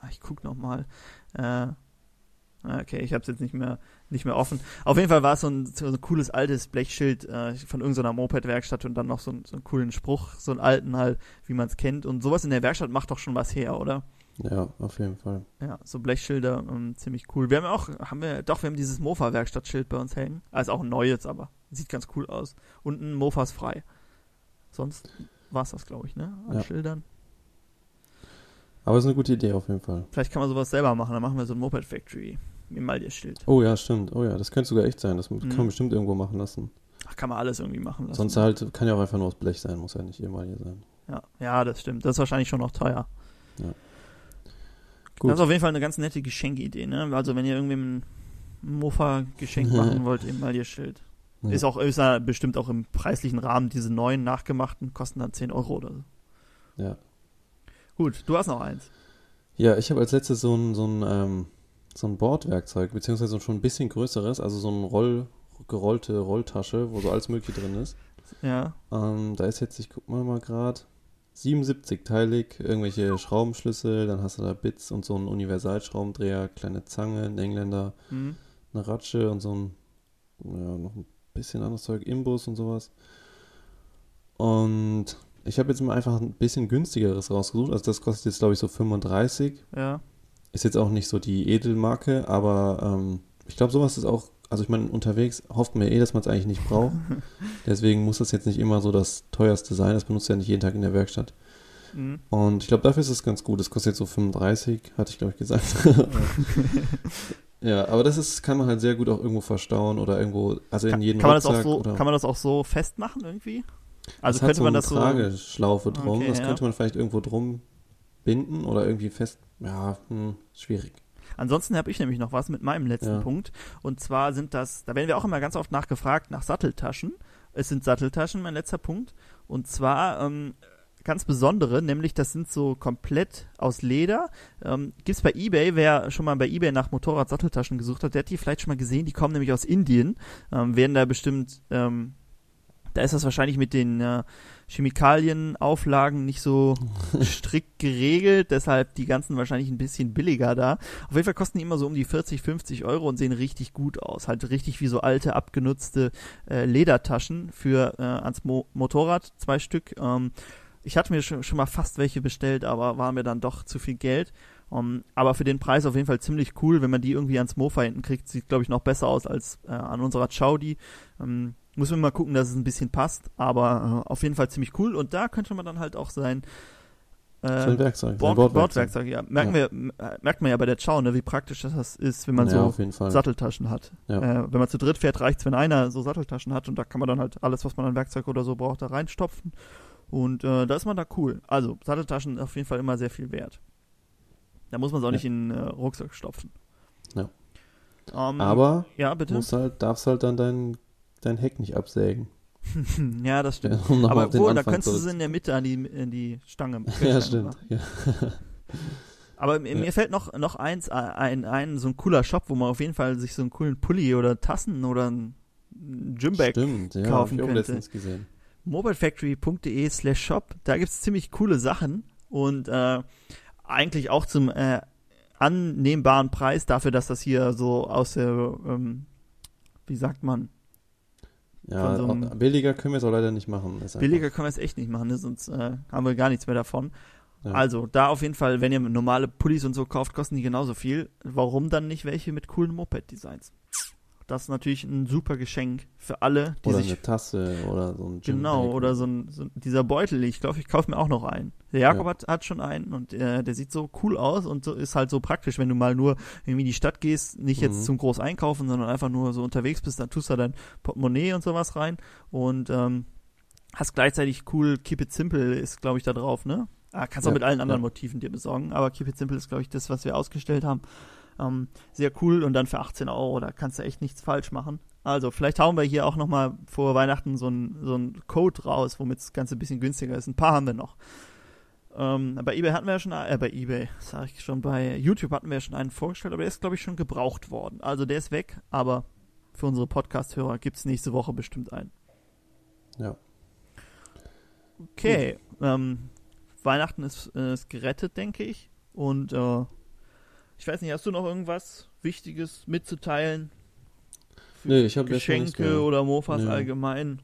Ah, ich guck noch mal. Äh, Okay, ich habe es jetzt nicht mehr, nicht mehr offen. Auf jeden Fall war es so ein, so ein cooles altes Blechschild äh, von irgendeiner Moped-Werkstatt und dann noch so, ein, so einen coolen Spruch, so einen alten halt, wie man es kennt. Und sowas in der Werkstatt macht doch schon was her, oder? Ja, auf jeden Fall. Ja, so Blechschilder, ähm, ziemlich cool. Wir haben auch, haben wir, doch, wir haben dieses Mofa-Werkstattschild bei uns hängen. Also auch ein neues, aber sieht ganz cool aus. Und ein Mofas frei. Sonst war es das, glaube ich, ne? An ja. Schildern. Aber es ist eine gute Idee auf jeden Fall. Vielleicht kann man sowas selber machen. Dann machen wir so ein Moped Factory. Im Maldier-Schild. Oh ja, stimmt. Oh ja, das könnte sogar echt sein. Das kann Mhm. man bestimmt irgendwo machen lassen. Ach, kann man alles irgendwie machen lassen. Sonst halt, kann ja auch einfach nur aus Blech sein, muss ja nicht immer hier sein. Ja, ja, das stimmt. Das ist wahrscheinlich schon noch teuer. Gut. Das ist auf jeden Fall eine ganz nette Geschenkidee, ne? Also wenn ihr irgendwem ein Mofa-Geschenk machen wollt, eben mal ihr Schild. Ja. Ist auch ist ja bestimmt auch im preislichen Rahmen. Diese neuen nachgemachten kosten dann 10 Euro oder so. Ja. Gut, du hast noch eins. Ja, ich habe als letztes so ein, so ein, ähm, so ein Bordwerkzeug, beziehungsweise schon ein bisschen größeres, also so ein Roll, gerollte Rolltasche, wo so alles Mögliche drin ist. Ja. Ähm, da ist jetzt, ich guck mal mal gerade, 77-teilig, irgendwelche Schraubenschlüssel, dann hast du da Bits und so einen Universalschraubendreher, kleine Zange, ein Engländer, Hm. eine Ratsche und so ein, ja, noch ein bisschen anderes Zeug, Imbus und sowas. Und ich habe jetzt mal einfach ein bisschen günstigeres rausgesucht. Also das kostet jetzt, glaube ich, so 35. Ja. Ist jetzt auch nicht so die Edelmarke, aber ähm, ich glaube, sowas ist auch, also ich meine, unterwegs hofft man ja eh, dass man es eigentlich nicht braucht. Deswegen muss das jetzt nicht immer so das teuerste sein. Das benutzt ja nicht jeden Tag in der Werkstatt. Hm. Und ich glaube, dafür ist es ganz gut. Das kostet jetzt so 35, hatte ich, glaube ich, gesagt. ja, aber das ist, kann man halt sehr gut auch irgendwo verstauen oder irgendwo, also in jeden kann, man das auch Rucksack so, oder kann man das auch so festmachen irgendwie? Also könnte so man eine das so. Trageschlaufe drum. Okay, das ja. könnte man vielleicht irgendwo drum binden oder irgendwie fest. Ja, hm, schwierig. Ansonsten habe ich nämlich noch was mit meinem letzten Ja. Punkt. Und zwar sind das, da werden wir auch immer ganz oft nachgefragt, nach Satteltaschen. Es sind Satteltaschen, mein letzter Punkt. Und zwar ähm, ganz besondere, nämlich das sind so komplett aus Leder. Ähm, gibt's bei eBay, wer schon mal bei eBay nach Motorrad-Satteltaschen gesucht hat, der hat die vielleicht schon mal gesehen. Die kommen nämlich aus Indien, ähm, werden da bestimmt, ähm, da ist das wahrscheinlich mit den äh, Chemikalienauflagen nicht so strikt geregelt, deshalb die ganzen wahrscheinlich ein bisschen billiger da. Auf jeden Fall kosten die immer so um die 40, 50 Euro und sehen richtig gut aus. Halt richtig wie so alte, abgenutzte äh, Ledertaschen für äh, ans Mo Motorrad, zwei Stück. Ähm, ich hatte mir schon, schon mal fast welche bestellt, aber war mir dann doch zu viel Geld. Um, aber für den Preis auf jeden Fall ziemlich cool, wenn man die irgendwie ans Mofa hinten kriegt. Sieht, glaube ich, noch besser aus als äh, an unserer Chaudi. Ähm, muss man mal gucken, dass es ein bisschen passt, aber äh, auf jeden Fall ziemlich cool. Und da könnte man dann halt auch sein äh, Werkzeug, so ein Bord, Bordwerkzeug. Ja. Merken Ja. Wir, äh, merkt man ja bei der Chow, ne, wie praktisch das ist, wenn man ja, so. Satteltaschen hat. Ja. Äh, wenn man zu dritt fährt, reicht es, wenn einer so Satteltaschen hat und da kann man dann halt alles, was man an Werkzeug oder so braucht, da reinstopfen. Und äh, da ist man da cool. Also, Satteltaschen auf jeden Fall immer sehr viel wert. Da muss man es auch nicht in den äh, Rucksack stopfen. Ja. Ähm, Aber ja, bitte. musst halt, darfst halt dann dein, dein Heck nicht absägen. ja, das stimmt. Um nochmal Aber obwohl, da könntest du sie in der Mitte an die, in die Stange Ja, stimmt. Ja. Aber mir, Ja. fällt noch, noch eins äh, ein, ein, so ein cooler Shop, wo man auf jeden Fall sich so einen coolen Pulli oder Tassen oder ein Gymbag Stimmt, ja, kaufen hab ich könnte. letztens gesehen. mobilefactory.de slash shop. Da gibt's ziemlich coole Sachen und äh, eigentlich auch zum äh, annehmbaren Preis dafür, dass das hier so aus der, ähm, wie sagt man, Ja, so auch- billiger können wir es auch leider nicht machen. Billiger können wir es echt nicht machen, ne? sonst äh, haben wir gar nichts mehr davon. Ja. Also da auf jeden Fall, wenn ihr normale Pullis und so kauft, kosten die genauso viel. Warum dann nicht welche mit coolen Moped-Designs? Das ist natürlich ein super Geschenk für alle, die Oder sich eine Tasse oder so ein Gym Genau, oder so ein, so dieser Beutel. Ich glaube, ich kaufe mir auch noch einen. Der Jakob Ja. hat, hat schon einen und äh, der sieht so cool aus und so, ist halt so praktisch, wenn du mal nur irgendwie in die Stadt gehst, nicht jetzt Mhm. zum groß einkaufen, sondern einfach nur so unterwegs bist, dann tust du da dein Portemonnaie und sowas rein und ähm, hast gleichzeitig cool Keep It Simple ist, glaube ich, da drauf, ne? Ah, kannst auch Ja, mit allen anderen ja. Motiven dir besorgen, aber Keep It Simple ist, glaube ich, das, was wir ausgestellt haben. Ähm, sehr cool und dann für 18 Euro, da kannst du echt nichts falsch machen. Also, vielleicht hauen wir hier auch nochmal vor Weihnachten so einen so Code raus, womit das Ganze ein bisschen günstiger ist. Ein paar haben wir noch. Ähm, bei eBay hatten wir ja schon, äh, bei eBay, sag ich schon, bei YouTube hatten wir ja schon einen vorgestellt, aber der ist, glaube ich, schon gebraucht worden. Also, der ist weg, aber für unsere Podcast-Hörer gibt es nächste Woche bestimmt einen. Ja. Okay, ähm, Weihnachten ist, äh, ist gerettet, denke ich. Und äh, ich weiß nicht, hast du noch irgendwas Wichtiges mitzuteilen? Nee, ich hab jetzt noch nichts Geschenke oder Mofas Nee. allgemein.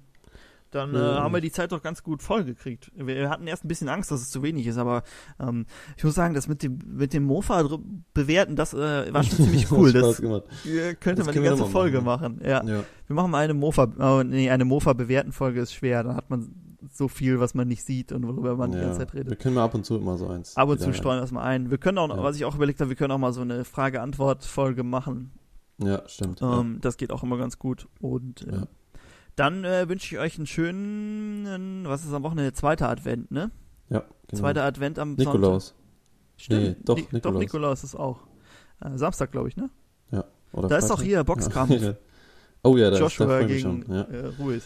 Dann Nee, äh, auch haben wir die Zeit doch ganz gut vollgekriegt. Wir hatten erst ein bisschen Angst, dass es zu wenig ist, aber ähm, ich muss sagen, das mit dem mit dem Mofa bewerten, das äh, war schon ziemlich cool. Das äh, könnte Das man die ganze Folge machen. machen. Ja. Ja. Wir machen mal eine Mofa, oh, nee, eine Mofa bewerten Folge ist schwer. Dann hat man so viel, was man nicht sieht und worüber man die Ja, ganze Zeit wir redet. können mal ab und zu immer so eins. Ab und zu streuen wir es mal ein. Wir können auch, Ja. was ich auch überlegt habe, wir können auch mal so eine Frage-Antwort-Folge machen. Ja, stimmt. Ähm, Das geht auch immer ganz gut. Und äh, Ja. dann äh, wünsche ich euch einen schönen, was ist am Wochenende? Zweiter Advent, ne? ja. ja, genau. Zweiter Advent am Sonntag. Nikolaus. Stimmt. Nee, doch, Ni- Doch, Nikolaus. Nikolaus ist auch. Äh, Samstag, glaube ich, ne? Oder Da ist doch Freitag? hier Boxkampf. Ja. oh ja, da, ist, da Joshua ich mich gegen schon. Ja. äh, Ruiz.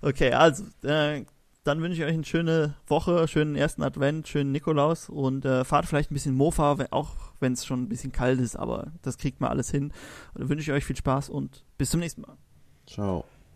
Okay, also, äh, dann wünsche ich euch eine schöne Woche, schönen ersten Advent, schönen Nikolaus und äh, fahrt vielleicht ein bisschen Mofa, auch wenn es schon ein bisschen kalt ist, aber das kriegt man alles hin. Und dann wünsche ich euch viel Spaß und bis zum nächsten Mal. Ciao.